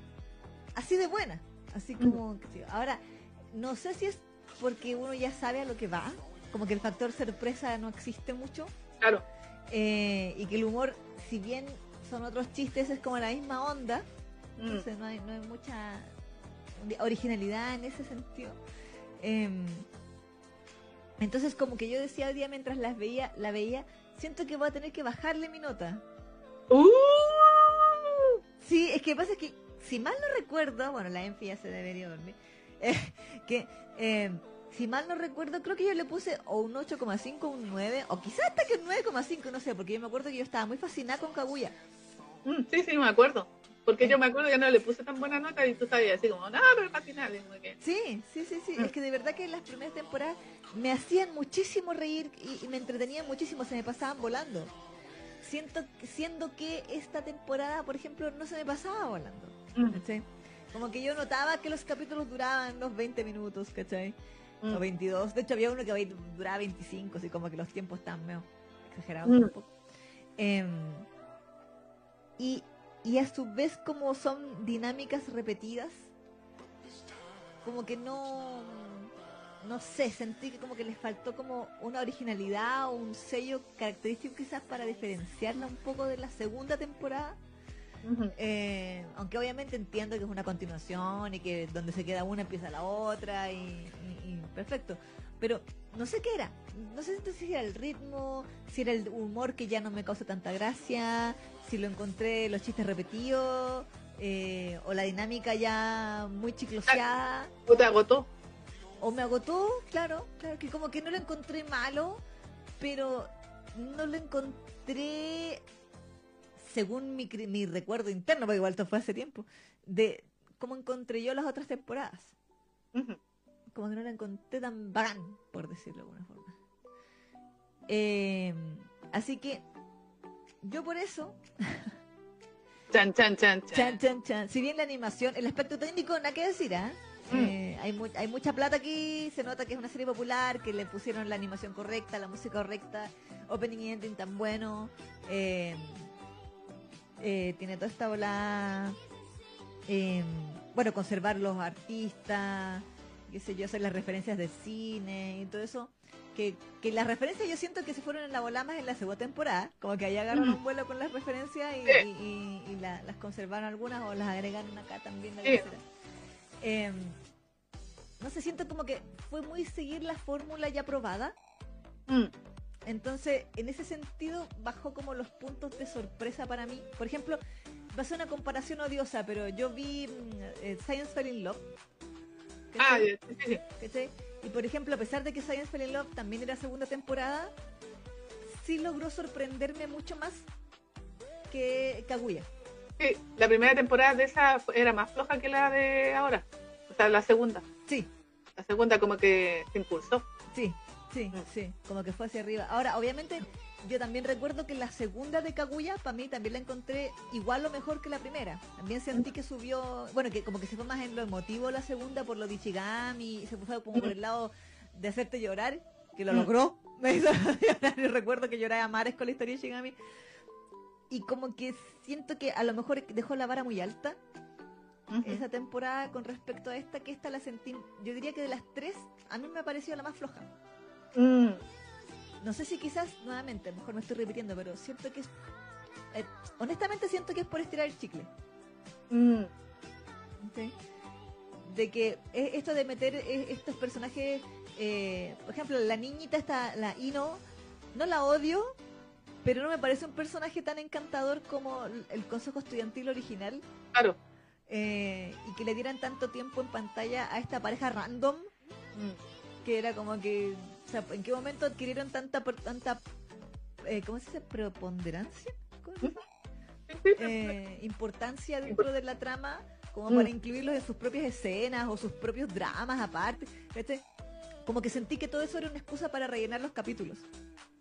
Speaker 2: así de buena así como ahora no sé si es porque uno ya sabe a lo que va, como que el factor sorpresa no existe mucho.
Speaker 1: Claro.
Speaker 2: Eh, y que el humor, si bien son otros chistes, es como la misma onda. Mm. Entonces no hay, no hay mucha originalidad en ese sentido. Em, entonces como que yo decía el día mientras las veía, la veía, siento que voy a tener que bajarle mi nota.
Speaker 1: Uh.
Speaker 2: Sí, es que pasa que, si mal no recuerdo, bueno, la Enfi ya se debería dormir, eh, que eh, si mal no recuerdo, creo que yo le puse o un 8,5 un 9, o quizás hasta que un 9,5, no sé, porque yo me acuerdo que yo estaba muy fascinada con Kaguya.
Speaker 1: Mm, sí, sí, me acuerdo. Porque yo me acuerdo que no le puse tan buena nota y tú sabías así como, no, pero fascinante.
Speaker 2: Sí, sí, sí, sí. Mm. Es que de verdad que las primeras temporadas me hacían muchísimo reír y, me entretenían muchísimo, se me pasaban volando. Siento, siendo que esta temporada, por ejemplo, no se me pasaba volando. Mm. Como que yo notaba que los capítulos duraban unos 20 minutos, ¿cachai? O 22. Mm. De hecho, había uno que duraba 25, así como que los tiempos están medio exagerados mm. un poco. Em, y, y a su vez, como son dinámicas repetidas, como que no. No sé, sentí que como que les faltó como una originalidad o un sello característico quizás para diferenciarla un poco de la segunda temporada eh, aunque obviamente entiendo que es una continuación y que donde se queda una empieza la otra y, perfecto. Pero no sé qué era. No sé si era el ritmo, si era el humor que ya no me causa tanta gracia, si lo encontré los chistes repetidos, eh, o la dinámica ya muy chicloseada.
Speaker 1: ¿O te agotó?
Speaker 2: O me agotó, claro, claro, que como que no lo encontré malo, pero no lo encontré según mi, mi recuerdo interno, porque igual esto fue hace tiempo, de cómo encontré yo las otras temporadas. Como que no la encontré tan bacán, por decirlo de alguna forma. Em, así que yo por eso...
Speaker 1: chan, chan, chan,
Speaker 2: chan. Chan, chan, Si bien la animación, el aspecto técnico, nada que decir, ¿ah? mm. eh, hay, hay mucha plata aquí, se nota que es una serie popular, que le pusieron la animación correcta, la música correcta, opening y ending tan bueno. Eh, eh, tiene toda esta ola, em, bueno, conservar los artistas, qué sé yo, hacer las referencias de cine y todo eso. Que, que las referencias yo siento que se fueron en la bola más en la segunda temporada, como que ahí agarraron un vuelo con las referencias y, las conservaron algunas o las agregaron acá también. La eh, no sé, siento como que fue muy seguir la fórmula ya probada. Mm. Entonces, en ese sentido, bajó como los puntos de sorpresa para mí. Por ejemplo, va a ser una comparación odiosa, pero yo vi mm, eh, Science Fell in Love.
Speaker 1: Ah, sí,
Speaker 2: sí. Y por ejemplo, a pesar de que Science Fell in Love también era segunda temporada, sí logró sorprenderme mucho más que Kaguya.
Speaker 1: Sí, la primera temporada de esa era más floja que la de ahora. Sea, la segunda.
Speaker 2: Sí.
Speaker 1: La segunda como que se impulsó.
Speaker 2: Sí, Sí, mm. sí, como que fue hacia arriba. Ahora, obviamente, yo también recuerdo que la segunda de Kaguya, para mí también la encontré igual o mejor que la primera. También sentí que subió, bueno, que como que se fue más en lo emotivo la segunda por lo de Ichigami, se puso como por el lado de hacerte llorar, que lo mm. logró. Me hizo llorar y recuerdo que lloraba a mares con la historia de Ichigami. Y como que siento que a lo mejor dejó la vara muy alta esa temporada con respecto a esta, que esta la sentí, yo diría que de las tres, a mí me ha parecido la más floja. Mm. No sé si quizás, nuevamente, mejor me estoy repitiendo, pero siento que es, eh, honestamente siento que es por estirar el chicle. Mm. De que esto de meter e, estos personajes, eh, por ejemplo, la niñita esta, la Ino, no la odio, pero no me parece un personaje tan encantador como el Consejo Estudiantil original.
Speaker 1: Claro.
Speaker 2: Eh, y que le dieran tanto tiempo en pantalla a esta pareja random, mm. que era como que, o sea, ¿en qué momento adquirieron tanta, tanta eh, ¿cómo se dice? Preponderancia. Eh, importancia dentro de la trama como para mm. incluirlos en sus propias escenas o sus propios dramas aparte. Como que sentí que todo eso era una excusa para rellenar los capítulos.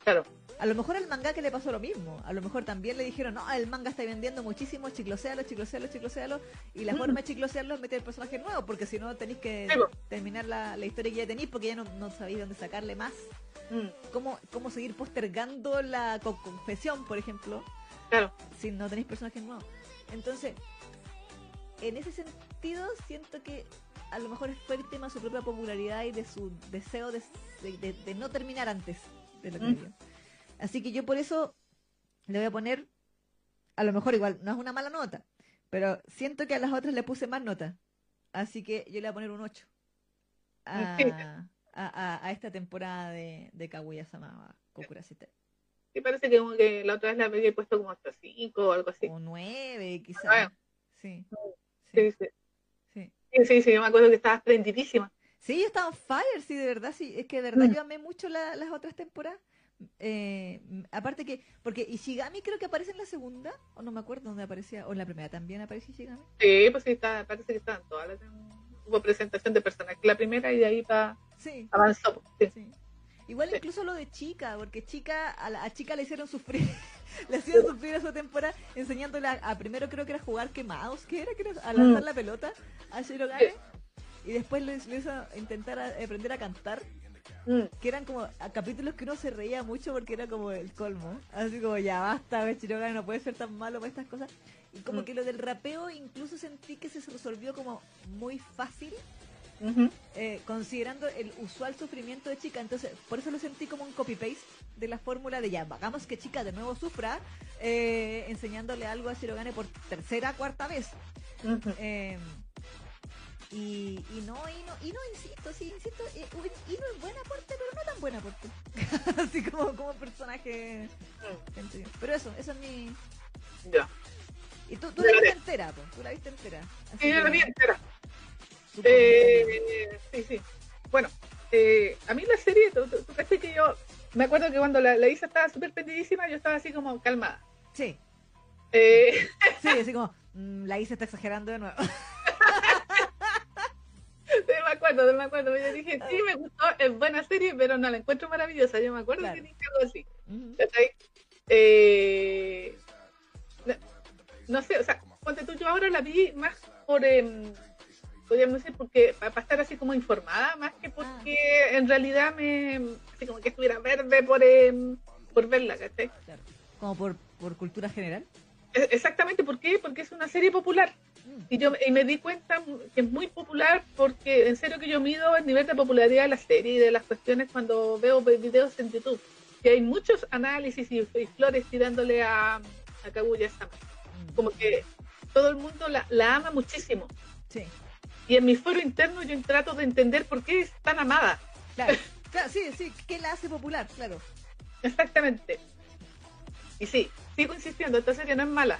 Speaker 1: Claro.
Speaker 2: A lo mejor al manga que le pasó lo mismo. A lo mejor también le dijeron, no, el manga está vendiendo muchísimo, chiclosealo, chiclosealo, chiclosealo. Y la mm. forma de chiclosearlo es meter el personaje nuevo, porque si no tenéis que terminar la, historia que ya tenéis, porque ya no, sabéis dónde sacarle más. Mm. ¿Cómo, ¿Cómo seguir postergando la confesión, por ejemplo?
Speaker 1: Claro.
Speaker 2: Si no tenéis personajes nuevos. Entonces, en ese sentido, siento que a lo mejor fue víctima de su propia popularidad y de su deseo de, no terminar antes de lo que mm. Así que yo por eso le voy a poner, a lo mejor igual, no es una mala nota, pero siento que a las otras le puse más nota. Así que yo le voy a poner un 8 a, a, esta temporada de, de Kaguya-sama Kokura
Speaker 1: Sí, parece que, que, la otra vez la había puesto como hasta 5 o algo así.
Speaker 2: O 9, quizás. Sí.
Speaker 1: Sí, sí. Sí, sí, yo me acuerdo que estabas prendidísima.
Speaker 2: Sí, yo estaba en fire, sí, de verdad, sí. Es que de verdad mm. yo amé mucho las otras temporadas. Eh, aparte que, porque Ishigami creo que aparece en la segunda, o no me acuerdo dónde aparecía, o en la primera también aparece Ishigami.
Speaker 1: Sí, pues sí, está, parece que estaban todas las hubo presentación de personajes la primera y de ahí para
Speaker 2: sí.
Speaker 1: avanzó.
Speaker 2: Pues, sí. Igual incluso lo de Chica, porque Chica a, la, Chica le hicieron sufrir, le hicieron sufrir a su temporada enseñándole a, primero creo que era jugar quemados, que era, que era a lanzar mm. la pelota a Shirogane y después le, hizo intentar aprender a cantar. Mm. Que eran como capítulos que uno se reía mucho porque era como el colmo. Así como ya basta, Shirogane no puede ser tan malo para estas cosas. Y como mm. que lo del rapeo incluso sentí que se resolvió como muy fácil eh, considerando el usual sufrimiento de chica. Entonces, por eso lo sentí como un copy-paste de la fórmula de ya, hagamos que chica de nuevo sufra, eh, enseñándole algo a Shirogane por tercera, cuarta vez. Eh, y, y, no, y no, y no, insisto, sí, insisto, y no es buena aporte, pero no tan buena aporte. Así como, como personaje. Mm. Pero eso, eso es mi.
Speaker 1: Ya.
Speaker 2: Y tú, tú la viste entera, tú la viste entera.
Speaker 1: sí, yo la vi entera. Eh, sí, sí. Bueno, eh, a mí la serie, tú, tú, que yo me acuerdo que cuando la, la Isa estaba súper pendidísima, yo estaba así como calmada.
Speaker 2: Sí.
Speaker 1: Eh...
Speaker 2: Sí, así como, mm, la Isa está exagerando de nuevo.
Speaker 1: Acuerdo, me acuerdo. Yo dije, sí, me gustó, es buena serie, pero no la encuentro maravillosa. Yo me acuerdo que dije algo así. eh, no, no, sé, o sea, ponte tú, yo ahora la vi más por, eh, podríamos decir, porque para estar así como informada, más que porque ah. en realidad me, así como que estuviera verde por, em, por verla, ¿cachai?
Speaker 2: Claro. Como por, por cultura general.
Speaker 1: E, exactamente, ¿por qué? Porque es una serie popular. Y yo y me di cuenta que es muy popular porque en serio que yo mido el nivel de popularidad de la serie y de las cuestiones cuando veo videos en YouTube. Y hay muchos análisis y, flores tirándole a, a Kaguya-sama. Mm. Como que todo el mundo la, la ama muchísimo.
Speaker 2: Sí.
Speaker 1: Y en mi foro interno yo trato de entender por qué es tan amada.
Speaker 2: Claro, sí, sí, ¿qué la hace popular? Claro.
Speaker 1: Exactamente. Y sí, sigo insistiendo, esta serie no es mala.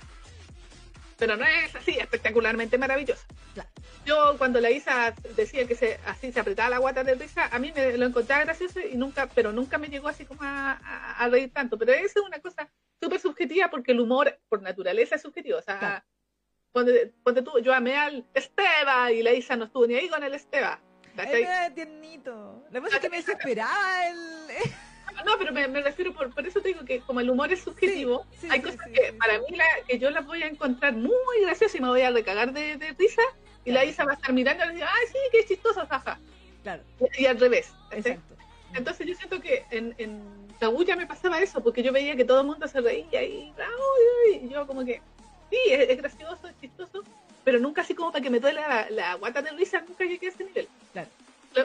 Speaker 1: Pero no es así, espectacularmente maravillosa. Yo cuando la Isa decía que se, así se apretaba la guata de risa, a mí me lo encontraba gracioso y nunca, pero nunca me llegó así como a, reír tanto. Pero esa es una cosa súper subjetiva porque el humor por naturaleza es subjetivo. O sea, Ponte, tú, yo amé al Esteba y la Isa no estuvo ni ahí con el Esteba.
Speaker 2: Era tiernito. La cosa es que me desesperaba el...
Speaker 1: No, pero me, refiero, por, por eso te digo que como el humor es subjetivo, hay cosas que para mí la, que yo las voy a encontrar muy graciosas y me voy a recagar de, de risa y la Isa va a estar mirando y va a decir, ay, sí, qué chistoso, jaja.
Speaker 2: Claro.
Speaker 1: Y, al revés. Exacto. Entonces yo siento que en, en Kaguya me pasaba eso, porque yo veía que todo el mundo se reía y, y yo como que sí, es, gracioso, es chistoso, pero nunca así como para que me duele la, guata de risa, nunca llegué a ese nivel.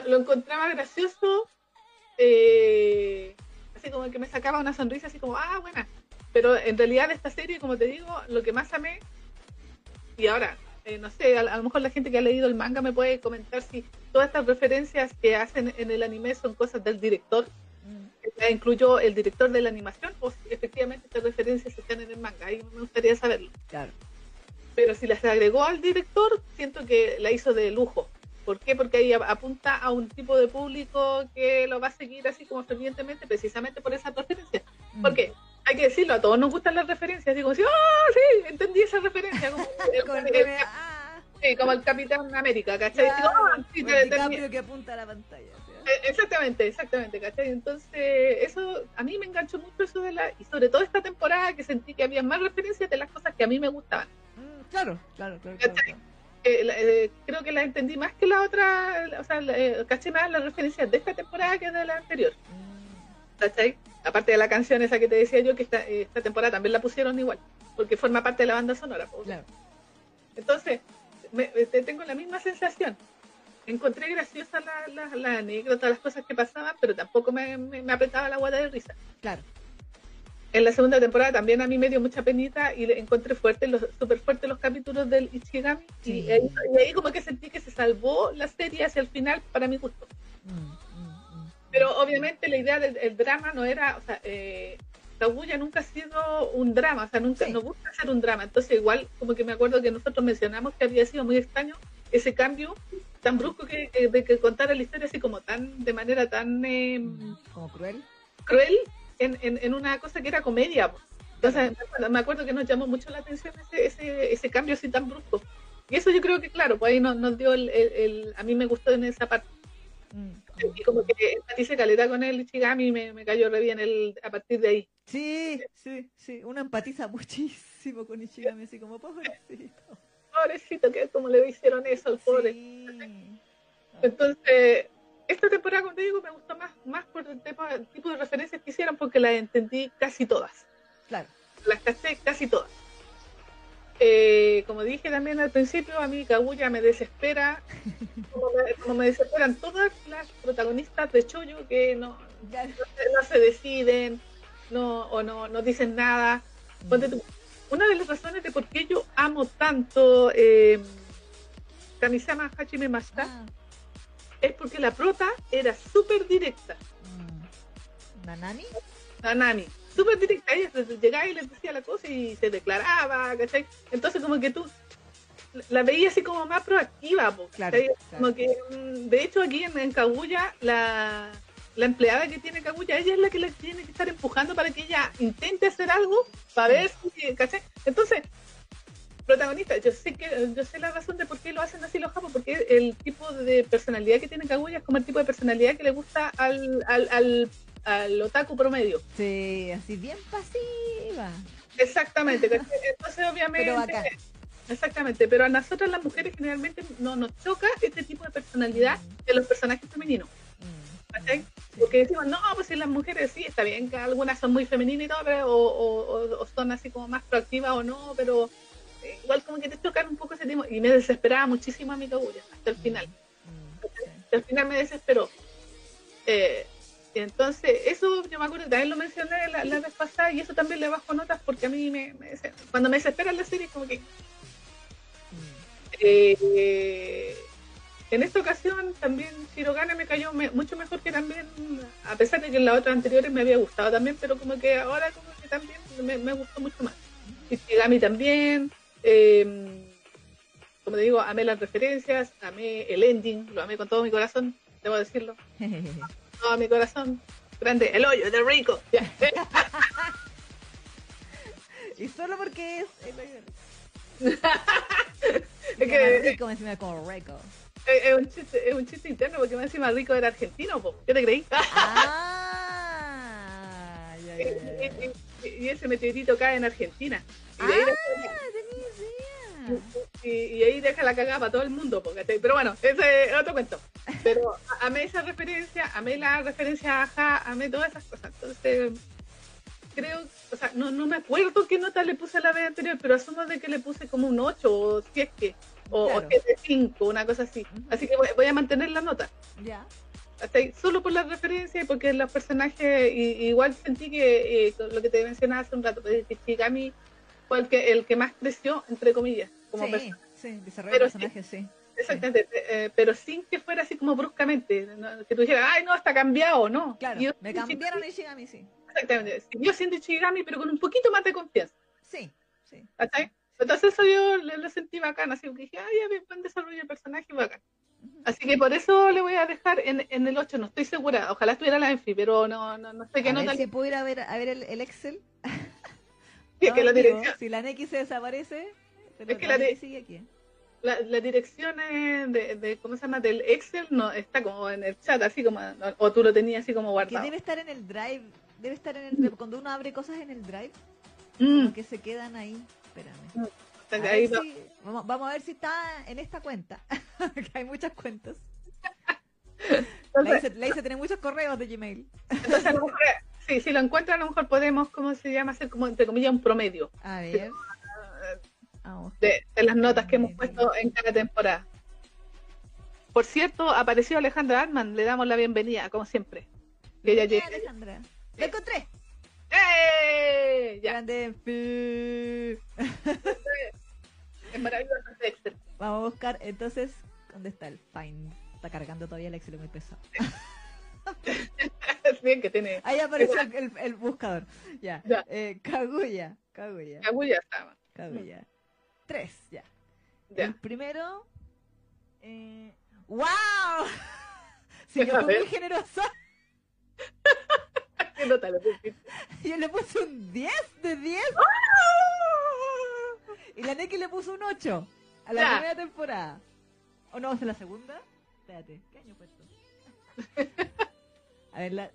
Speaker 1: Lo, encontraba gracioso, eh, así como que me sacaba una sonrisa, así como, ah, buena. Pero en realidad esta serie, como te digo, lo que más amé, y ahora, eh, no sé, a, lo mejor la gente que ha leído el manga me puede comentar si todas estas referencias que hacen en el anime son cosas del director, mm. incluyó el director de la animación, o si efectivamente estas referencias están en el manga. Ahí me gustaría saberlo.
Speaker 2: Claro.
Speaker 1: Pero si las agregó al director, siento que la hizo de lujo. ¿Por qué? Porque ahí apunta a un tipo de público que lo va a seguir así como fervientemente, precisamente por esa referencia. Mm. Porque hay que decirlo, a todos nos gustan las referencias, digo, como, ¡oh, sí! Entendí esa referencia. Como, el, ah. sí, como el Capitán América, ¿cachai?
Speaker 2: Ah, sí, te, que apunta a la pantalla.
Speaker 1: E, exactamente, exactamente, ¿cachai? Entonces, eso, a mí me enganchó mucho eso de la, y sobre todo esta temporada que sentí que había más referencias de las cosas que a mí me gustaban.
Speaker 2: Mm, claro, claro, claro.
Speaker 1: Eh, eh, creo que la entendí más que la otra, o sea, eh, caché más las referencias de esta temporada que de la anterior. ¿Cachai? Aparte de la canción esa que te decía yo, que esta, esta temporada también la pusieron igual, porque forma parte de la banda sonora. Claro. Entonces, me, tengo la misma sensación. Encontré graciosa la, la, la, anécdota, las cosas que pasaban, pero tampoco me, me apretaba la guata de risa.
Speaker 2: Claro
Speaker 1: en la segunda temporada también a mí me dio mucha penita y encontré fuerte los súper fuertes los capítulos del Ichigami. Y, ahí, como que sentí que se salvó la serie hacia el final para mi gusto. Mm, mm, mm. pero obviamente la idea del drama no era o sea eh, nunca ha sido un drama o sea nunca no busca ser un drama. Entonces igual como que me acuerdo que nosotros mencionamos que había sido muy extraño ese cambio tan brusco que, de que contara la historia así como tan de manera tan em,
Speaker 2: como cruel.
Speaker 1: cruel en, en, una cosa que era comedia. Entonces me acuerdo que nos llamó mucho la atención ese, ese, ese cambio así tan brusco. Y eso yo creo que, claro, pues ahí nos, nos dio el, el, A mí me gustó en esa parte. Mm. Y como que empatice caleta con el Ichigami me, me cayó re bien el, a partir de ahí.
Speaker 2: Sí, sí, sí. Uno empatiza muchísimo con Ichigami, así como pobrecito.
Speaker 1: Pobrecito, que como le hicieron eso al pobre. Entonces, esta temporada, como te digo, me gustó más, más por el, tipo de referencias que hicieron porque las entendí casi todas.
Speaker 2: Claro.
Speaker 1: Las caché casi todas. Eh, como dije también al principio, a mí Kaguya me desespera, como me, desesperan todas las protagonistas de Choyo que no, no, se deciden no, o no, no dicen nada. Una de las razones de por qué yo amo tanto eh, Kamisama Hachime Masta ah es porque la prota era súper directa.
Speaker 2: ¿Nanami?
Speaker 1: Nanami, súper directa. Ella llegaba y le decía la cosa y se declaraba, ¿cachai? Entonces, como que tú la veías así como más proactiva,
Speaker 2: claro,
Speaker 1: Como que, mm, de hecho, aquí en, en Kaguya, la, la empleada que tiene Kaguya, ella es la que le tiene que estar empujando para que ella intente hacer algo para ver si, ¿cachai? Entonces, protagonista. Yo sé que yo sé la razón de por qué lo hacen así los japos, porque el tipo de personalidad que tiene Kaguya es como el tipo de personalidad que le gusta al, al, al, otaku promedio.
Speaker 2: Sí, así bien pasiva.
Speaker 1: Exactamente. Entonces, obviamente. Exactamente, pero a nosotras las mujeres generalmente no nos choca este tipo de personalidad mm. de los personajes femeninos. Mm, porque decimos, no, pues si las mujeres sí, está bien que algunas son muy femeninas y todo, pero, o, o, son así como más proactivas o no, pero igual como que te tocan un poco ese tema y me desesperaba muchísimo a mi Kaguya hasta el final. Hasta el final me desesperó. Eh, entonces, eso yo me acuerdo, también lo mencioné la, vez pasada y eso también le bajo notas porque a mí me, cuando me desespera la serie como que... Eh, en esta ocasión también Shirogane me cayó mucho mejor que también, a pesar de que en las otras anteriores me había gustado también, pero como que ahora como que también me, me gustó mucho más. Y Shigami también, eh, como te digo, amé las referencias, amé el ending, lo amé con todo mi corazón, debo decirlo. todo mi corazón. Grande, el hoyo de Rico.
Speaker 2: y solo porque es el hoyo
Speaker 1: es que
Speaker 2: rico encima como rico.
Speaker 1: Es, un chiste, es un chiste interno porque encima rico era argentino, ¿qué te creí?
Speaker 2: ah, ya, ya,
Speaker 1: ya. Y, ese meteorito cae en Argentina.
Speaker 2: Y de ahí ah,
Speaker 1: y, ahí deja la cagada para todo el mundo, porque, pero bueno, ese es otro cuento. Pero amé esa referencia, amé la referencia a Aja, amé todas esas cosas. Entonces, creo, o sea, no, no me acuerdo qué nota le puse a la vez anterior, pero asumo de que le puse como un 8 o si es que. o,
Speaker 2: Claro.
Speaker 1: 7.5, una cosa así. Así que voy, voy a mantener la nota.
Speaker 2: Ya.
Speaker 1: ¿cachai? Solo por la referencia y porque los personajes, y- igual sentí que eh, lo que te mencionaba hace un rato, que Shigami fue el que, el que más creció, entre comillas, como
Speaker 2: sí, sí, desarrollo de
Speaker 1: sí.
Speaker 2: personajes, sí.
Speaker 1: Exactamente, eh, pero sin que fuera así como bruscamente, ¿no? que tú dijeras, ay, no, está cambiado, ¿no?
Speaker 2: Claro,
Speaker 1: Yo-
Speaker 2: me cambiaron a Ishigami, sí.
Speaker 1: Exactamente, yo siento Shigami, pero con un poquito más de confianza,
Speaker 2: Sí, sí.
Speaker 1: ¿cachai? Entonces eso yo lo sentí bacán, así que dije, ay, ya buen desarrollo de personaje, bacán. Así que por eso le voy a dejar en, en el 8, no estoy segura, ojalá estuviera la Enfi, pero no, no, no sé qué nota
Speaker 2: si puedo ir a ver, a ver el, el Excel.
Speaker 1: Sí, que la
Speaker 2: No,
Speaker 1: dirección,
Speaker 2: Si la NX se desaparece, pero
Speaker 1: Es que la
Speaker 2: sigue aquí.
Speaker 1: la, de, de, ¿cómo se llama? Del Excel no está como en el chat, así como, o tú lo tenías así como
Speaker 2: Que
Speaker 1: guardado.
Speaker 2: debe estar en el drive. Debe estar en el. Cuando uno abre cosas en el drive,
Speaker 1: Mm,
Speaker 2: como que se quedan ahí. Espérame. A
Speaker 1: ahí va-
Speaker 2: si- vamos, vamos a ver si está en esta cuenta. que hay muchas cuentas.
Speaker 1: Entonces,
Speaker 2: la hice tener muchos correos de Gmail.
Speaker 1: entonces a lo mejor, sí, si lo encuentro a lo mejor podemos, ¿cómo se llama? Hacer como, entre comillas, un promedio
Speaker 2: A ver. Vamos.
Speaker 1: de, de las notas que hemos puesto en cada temporada. Por cierto, apareció Alejandra Altman, le damos la bienvenida, como siempre. Que ella llegue.
Speaker 2: Alejandra. ¡La encontré!
Speaker 1: ¡Eh! Ya,
Speaker 2: Grande.
Speaker 1: Es maravilloso este Excel.
Speaker 2: Vamos a buscar, entonces, ¿dónde está el Find? Está cargando todavía el Excel muy pesado.
Speaker 1: Es bien que tiene
Speaker 2: Ahí apareció el buscador. Ya.
Speaker 1: Ya.
Speaker 2: Eh, Kaguya. Kaguya.
Speaker 1: Kaguya estaba.
Speaker 2: Kaguya. Tres, ya.
Speaker 1: Ya.
Speaker 2: El primero. Eh... ¡Wow! Sí, yo fui muy generosa.
Speaker 1: ¿Qué nota le pusiste?
Speaker 2: Yo le puse un 10 de 10. Y la Neki le puso un 8 a la
Speaker 1: Ya.
Speaker 2: primera temporada. ¿O no? ¿Es la segunda? Espérate, ¿qué año fue esto? A ver, la.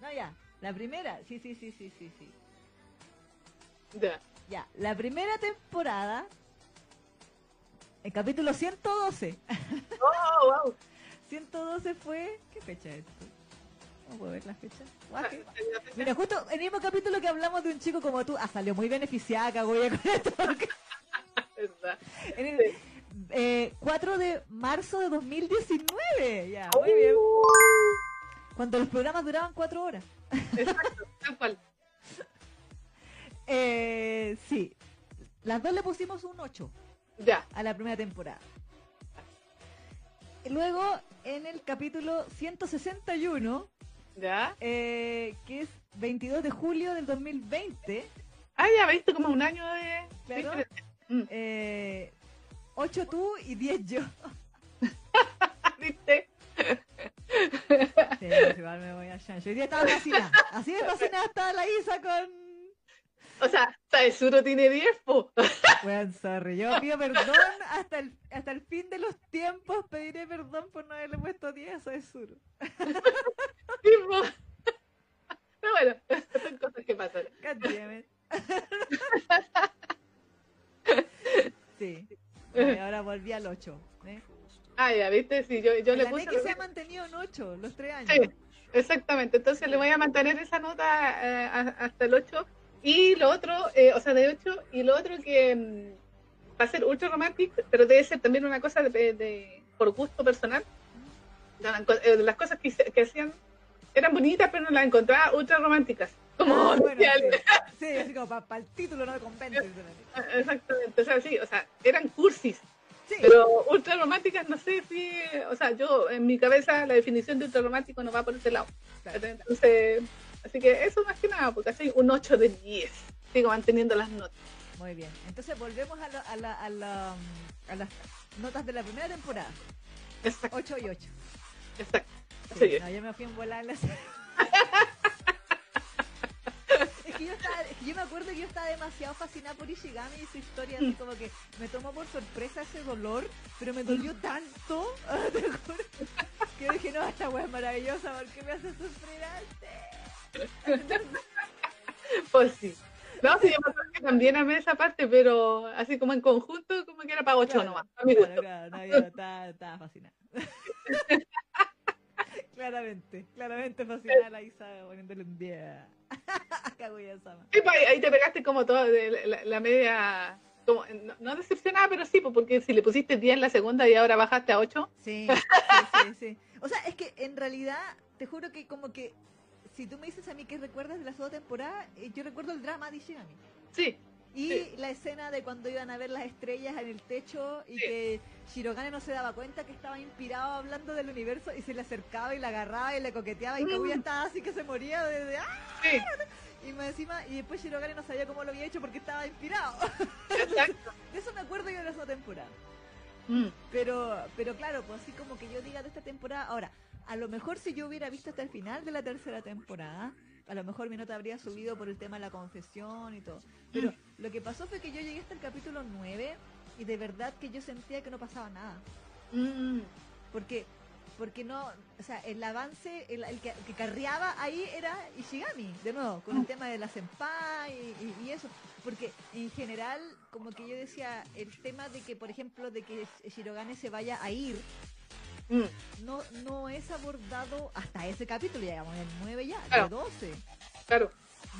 Speaker 2: No, ya. La primera. Sí, sí, sí, sí, sí, sí.
Speaker 1: Ya.
Speaker 2: Ya. La primera temporada. El capítulo 112.
Speaker 1: Oh, wow.
Speaker 2: 112 fue. ¿Qué fecha es esto? No puedo ver la fecha.
Speaker 1: Ah.
Speaker 2: Mira, justo en el mismo capítulo que hablamos de un chico como tú, ah, salió muy beneficiada, Kaguya, con esto. En el
Speaker 1: Sí.
Speaker 2: eh, 4 de marzo de 2019, ya, muy bien.
Speaker 1: Uh,
Speaker 2: Cuando los programas duraban 4 horas.
Speaker 1: Exacto, tal cual.
Speaker 2: Eh, sí, las dos le pusimos un 8
Speaker 1: Ya.
Speaker 2: a la primera temporada. Luego, en el capítulo 161,
Speaker 1: Ya.
Speaker 2: eh, que es 22 de julio del 2020,
Speaker 1: Ah, ya viste como un año de.
Speaker 2: Claro.
Speaker 1: Mm,
Speaker 2: eh, 8 tú y 10 yo.
Speaker 1: ¿Viste?
Speaker 2: Sí, pues igual me voy a chancho. Hoy día estaba fascinada. Así de fascinada estaba la Isa con...
Speaker 1: O sea, Saezuro tiene 10, po.
Speaker 2: Bueno, sorry, yo pido perdón hasta el, hasta el fin de los tiempos. Pediré perdón por no haberle puesto 10 a Suru.
Speaker 1: Sí, po. Pero bueno, son cosas que pasan.
Speaker 2: Sí. Y ahora volví al 8. ¿eh?
Speaker 1: Ah, ya, viste, sí, yo, yo le puse.
Speaker 2: Neki se ha mantenido en 8 los 3 años.
Speaker 1: Sí, exactamente. Entonces le voy a mantener esa nota eh, hasta el 8. Y lo otro, eh, o sea, de 8. Y lo otro que mm, va a ser ultra romantic, pero debe ser también una cosa de, de- por gusto personal. De las eh, cosas que, que hacían eran bonitas, pero no las encontraba ultra románticas. Como
Speaker 2: Ah, bueno, sí. Sí, así como para el título no me convence.
Speaker 1: Exactamente, o sea, sí, o sea, eran cursis,
Speaker 2: Sí,
Speaker 1: pero ultra románticas, no sé si, o sea, yo en mi cabeza la definición de ultra romántico no va por ese lado.
Speaker 2: claro.
Speaker 1: Entonces, así que eso más que nada, porque así un 8 de 10, sigo manteniendo las notas.
Speaker 2: Muy bien. Entonces volvemos a, la- a, la- a, la, mm, a las notas de la primera temporada.
Speaker 1: Exacto,
Speaker 2: 8 y 8.
Speaker 1: exacto.
Speaker 2: Sí,
Speaker 1: Sí.
Speaker 2: no, yo me fui en volar en la serie. es, que yo estaba, es que yo me acuerdo que yo estaba demasiado fascinada por Ishigami y su historia, así como que me tomó por sorpresa ese dolor, pero me dolió tanto, te juro, que dije, no, esta wea es maravillosa, ¿por qué me hace sufrir antes?
Speaker 1: Pues sí. No, sí, yo me acuerdo que también amé esa parte, pero así como en conjunto, como que era para 8
Speaker 2: Claro,
Speaker 1: nomás, a mi
Speaker 2: claro,
Speaker 1: gusto.
Speaker 2: claro, no, estaba, estaba fascinada. claramente, claramente fascinada la Isa poniéndole un día a.
Speaker 1: Sí, pues, ahí, te pegaste como todo, de la, media como, no, decepcionada, pero sí, porque si le pusiste 10 en la segunda y ahora bajaste a 8.
Speaker 2: Sí, sí, sí, sí. O sea, es que en realidad, te juro que como que si tú me dices a mí que recuerdas de la segunda temporada, eh, yo recuerdo el drama de Ishigami.
Speaker 1: Sí.
Speaker 2: Y la escena de cuando iban a ver las estrellas en el techo y que Shirogane no se daba cuenta que estaba inspirado hablando del universo y se le acercaba y la agarraba y le coqueteaba y Kaguya mm. estaba así que se moría de... ¡ah! Sí. Y me encima, y después Shirogane no sabía cómo lo había hecho porque estaba inspirado. Exacto. de eso me acuerdo yo de esa temporada. Mm. Pero, pero claro, pues así como que yo diga de esta temporada, ahora, a lo mejor si yo hubiera visto hasta el final de la tercera temporada, a lo mejor mi nota habría subido por el tema de la confesión y todo. Pero mm. lo que pasó fue que yo llegué hasta el capítulo 9 y de verdad que yo sentía que no pasaba nada. Mm. Porque porque no, o sea, el avance, el, que, carriaba ahí era Ishigami, de nuevo, con el tema de la senpai y, y, eso, porque en general, como que yo decía, el tema de que, por ejemplo, de que Shirogane se vaya a ir, mm. no, no es abordado hasta ese capítulo, ya digamos, el 9 ya, el 12.
Speaker 1: Claro.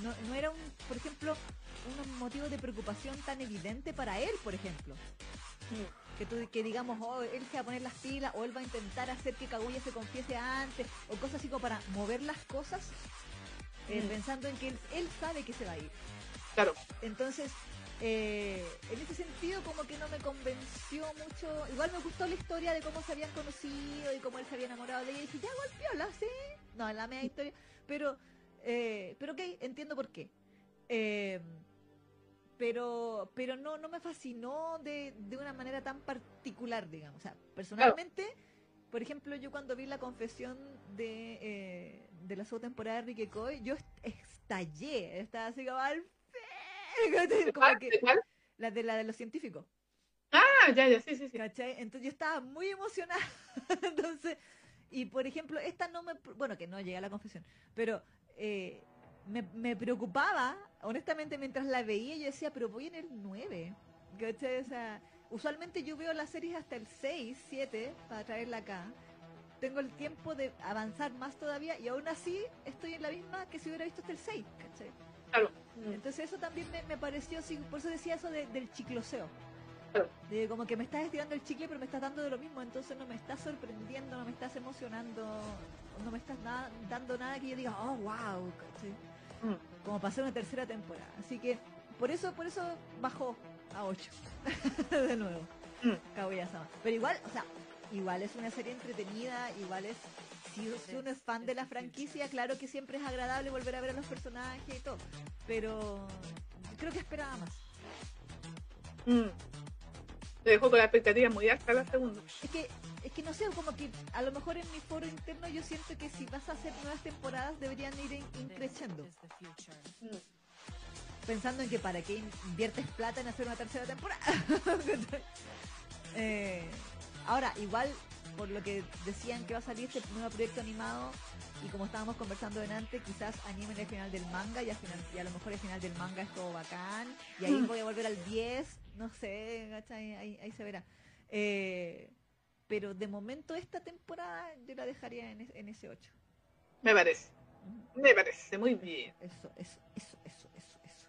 Speaker 2: No, no era un, por ejemplo, un motivo de preocupación tan evidente para él, por ejemplo. Mm que tú que digamos, oh, él se va a poner las pilas o él va a intentar hacer que Kaguya se confiese antes o cosas así como para mover las cosas eh, mm. pensando en que él, sabe que se va a ir.
Speaker 1: Claro.
Speaker 2: Entonces, eh, en ese sentido como que no me convenció mucho. Igual me gustó la historia de cómo se habían conocido y cómo él se había enamorado de ella y dije, ya golpeóla, sí. No, en la media historia. Pero, eh, pero ok, entiendo por qué. Eh, pero pero no no me fascinó de, de una manera tan particular, digamos. O sea, personalmente, por ejemplo, yo cuando vi la confesión de, eh, de la segunda temporada de Ricky Coy, yo estallé, estaba así como al como que, La de la de los científicos.
Speaker 1: Ah, ya, ya, sí, sí, sí.
Speaker 2: Entonces yo estaba muy emocionada. Entonces, y por ejemplo, esta no me, bueno, que no llega a la confesión, pero eh, me, me, preocupaba, honestamente, mientras la veía, yo decía, pero voy en el 9. O sea, usualmente yo veo las series hasta el 6, 7 para traerla acá. Tengo el tiempo de avanzar más todavía y aún así estoy en la misma que si hubiera visto hasta el 6.
Speaker 1: Claro.
Speaker 2: Entonces eso también me, me pareció, por eso decía eso del chicloseo. De como que me estás estirando el chicle pero me estás dando de lo mismo, entonces no me estás sorprendiendo, no me estás emocionando, no me estás dando nada que yo diga, oh, wow, Mm. como pasó una tercera temporada. Así que por eso, por eso bajó a 8 de nuevo. Mm. Pero igual, o sea, igual es una serie entretenida, igual es si, uno es fan de la franquicia, claro que siempre es agradable volver a ver a los personajes y todo. Pero creo que esperaba más.
Speaker 1: Mm. Te dejó con la expectativa muy alta la segunda.
Speaker 2: Es que es que no sé, como que a lo mejor en mi foro interno yo siento que si vas a hacer nuevas temporadas deberían ir increciendo. Mm. Pensando en que para qué inviertes plata en hacer una tercera temporada. Eh, ahora, igual, por lo que decían que va a salir este nuevo proyecto animado, y como estábamos conversando antes, quizás animen el final del manga y, al final, y a lo mejor el final del manga es todo bacán, y ahí mm. voy a volver al 10, no sé, ahí, ahí se verá. Eh, pero de momento esta temporada yo la dejaría en, ese 8.
Speaker 1: Me parece. Me parece muy bien.
Speaker 2: Eso, eso, eso, eso, eso, eso.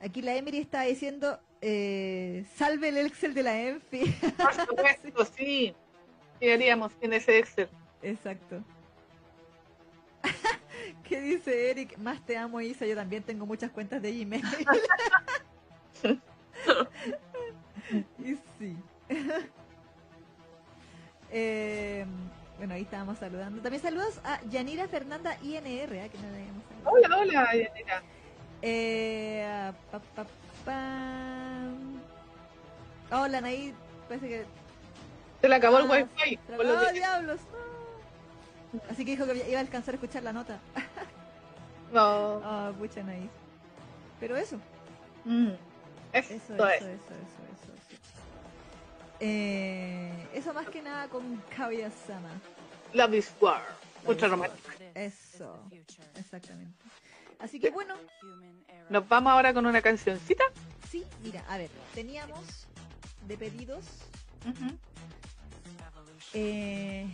Speaker 2: Aquí la Emery está diciendo, eh, salve el Excel de la Enfi.
Speaker 1: Por supuesto, sí. ¿Qué haríamos en ese Excel?
Speaker 2: Exacto. ¿Qué dice Eric? Más te amo, Isa. Yo también tengo muchas cuentas de Gmail. y sí. Eh, bueno, ahí estábamos saludando. También saludos a Yanira Fernanda INR, ¿eh? que
Speaker 1: no Hola, hola, Yanira.
Speaker 2: Eh, Hola, Naid. Parece que.
Speaker 1: Se le acabó el ah, wifi.
Speaker 2: ¡Oh, diablos! Así que dijo que iba a alcanzar a escuchar la nota.
Speaker 1: no.
Speaker 2: Oh, pucha, Naid. Pero eso.
Speaker 1: Mm.
Speaker 2: Eso, eso, eso, eso, eso. Eh, eso más que nada con Kaguya-sama.
Speaker 1: Love is War. Ultra romántico.
Speaker 2: Eso, exactamente. Así que bueno.
Speaker 1: Nos vamos ahora con una cancioncita.
Speaker 2: Sí, mira, a ver, teníamos de pedidos. Eh,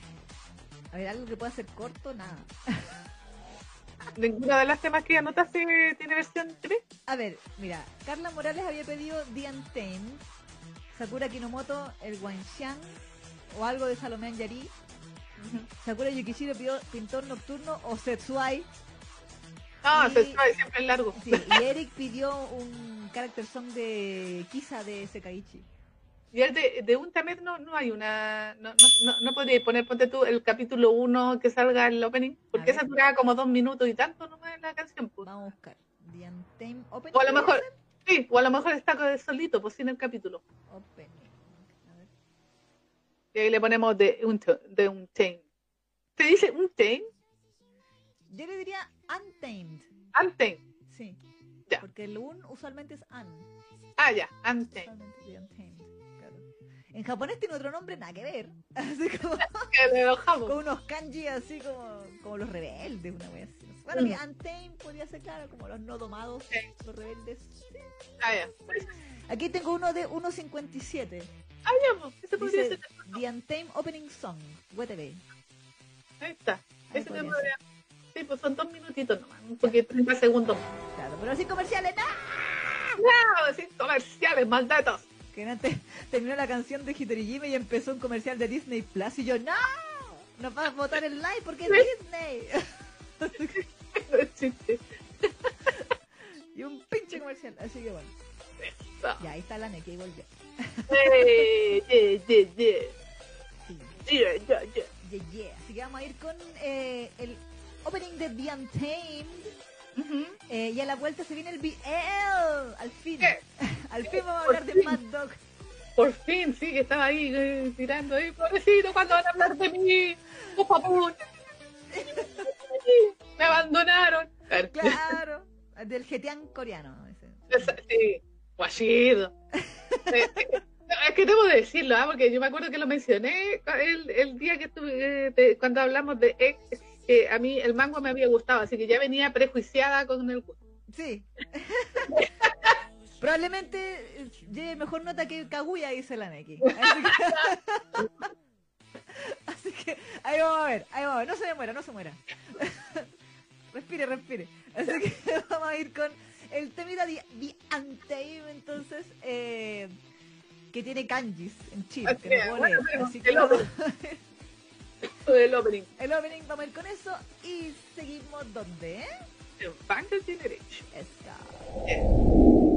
Speaker 2: a ver, algo que pueda ser corto, nada.
Speaker 1: ¿Ninguna de las temas que anotaste tiene versión TV?
Speaker 2: A ver, mira, Carla Morales había pedido The Untamed, Sakura Kinomoto, el Wanxiang, o algo de Salomé Anjari. Sakura Yukishiro pidió Pintor Nocturno o Setsuai.
Speaker 1: Ah, Setsuai siempre es largo.
Speaker 2: Sí, y Eric pidió un character song de Kisa de Sekaichi.
Speaker 1: Y el de, de un tamer no, no hay una. No, no, no, podría poner, ponte tú, el capítulo 1 que salga el opening. Porque esa duraba como dos minutos y tanto nomás la canción.
Speaker 2: Pues. Vamos a buscar. The Untamed
Speaker 1: Opening. O a lo mejor. Sí, o a lo mejor está solito, pues sin el capítulo. Opening. A ver. Y ahí le ponemos de un de un ¿Se dice un
Speaker 2: Yo le diría untamed.
Speaker 1: Untamed.
Speaker 2: Sí. Ya. Porque el un usualmente es un.
Speaker 1: Ah, ya, untamed.
Speaker 2: En japonés tiene otro nombre, nada que ver. Así como.
Speaker 1: con
Speaker 2: unos kanji así como, como los rebeldes, una vez. Bueno, mi mm. Antain podría ser claro, como los no domados, los rebeldes.
Speaker 1: Ah, ya.
Speaker 2: Aquí tengo uno de 1.57.
Speaker 1: Ah, ya, pues, ese podría ser.
Speaker 2: The Untamed Opening Song, WTV.
Speaker 1: Ahí está. ese me podría. Sí, pues son dos minutitos nomás, un poquito, 30 segundos.
Speaker 2: Claro, pero sin comerciales, ¡no!
Speaker 1: No, sin comerciales, maldatos
Speaker 2: que antes terminó la canción de Hitorijime y empezó un comercial de Disney Plus y yo, ¡No! No vas a votar el like porque es Disney. y un pinche comercial, así que bueno. Ya, ahí está la volvió.
Speaker 1: yeah, yeah. Yeah,
Speaker 2: yeah, yeah. Yeah, Así que vamos a ir con eh, el opening de The Untamed. Eh, y a la vuelta se viene el BL. Al fin. Al fin vamos a hablar de Mad Dog.
Speaker 1: Por fin, sí, que estaba ahí eh, tirando ahí, pobrecito, ¿cuándo van a hablar de mí? ¡Oh, papú! Me abandonaron.
Speaker 2: Claro, del getián coreano.
Speaker 1: Sí, guachido. es que debo decirlo, ¿ah? porque yo me acuerdo que lo mencioné el, el día que estuve, eh, cuando hablamos de ex, que a mí el mango me había gustado, así que ya venía prejuiciada con el gusto.
Speaker 2: Sí. Probablemente eh, lleve mejor nota que Kaguya, dice la Neki. Así que... ahí vamos a ver, ahí vamos a ver. No se me muera, no se muera. respire, respire. Así que vamos a ir con el tema de Antime, entonces, eh, que tiene kanjis en Chile, que no puedo leer. Así que
Speaker 1: el, opening.
Speaker 2: el opening. Vamos a ir con eso y seguimos ¿dónde?
Speaker 1: En Fantasy Generation.
Speaker 2: Let's go.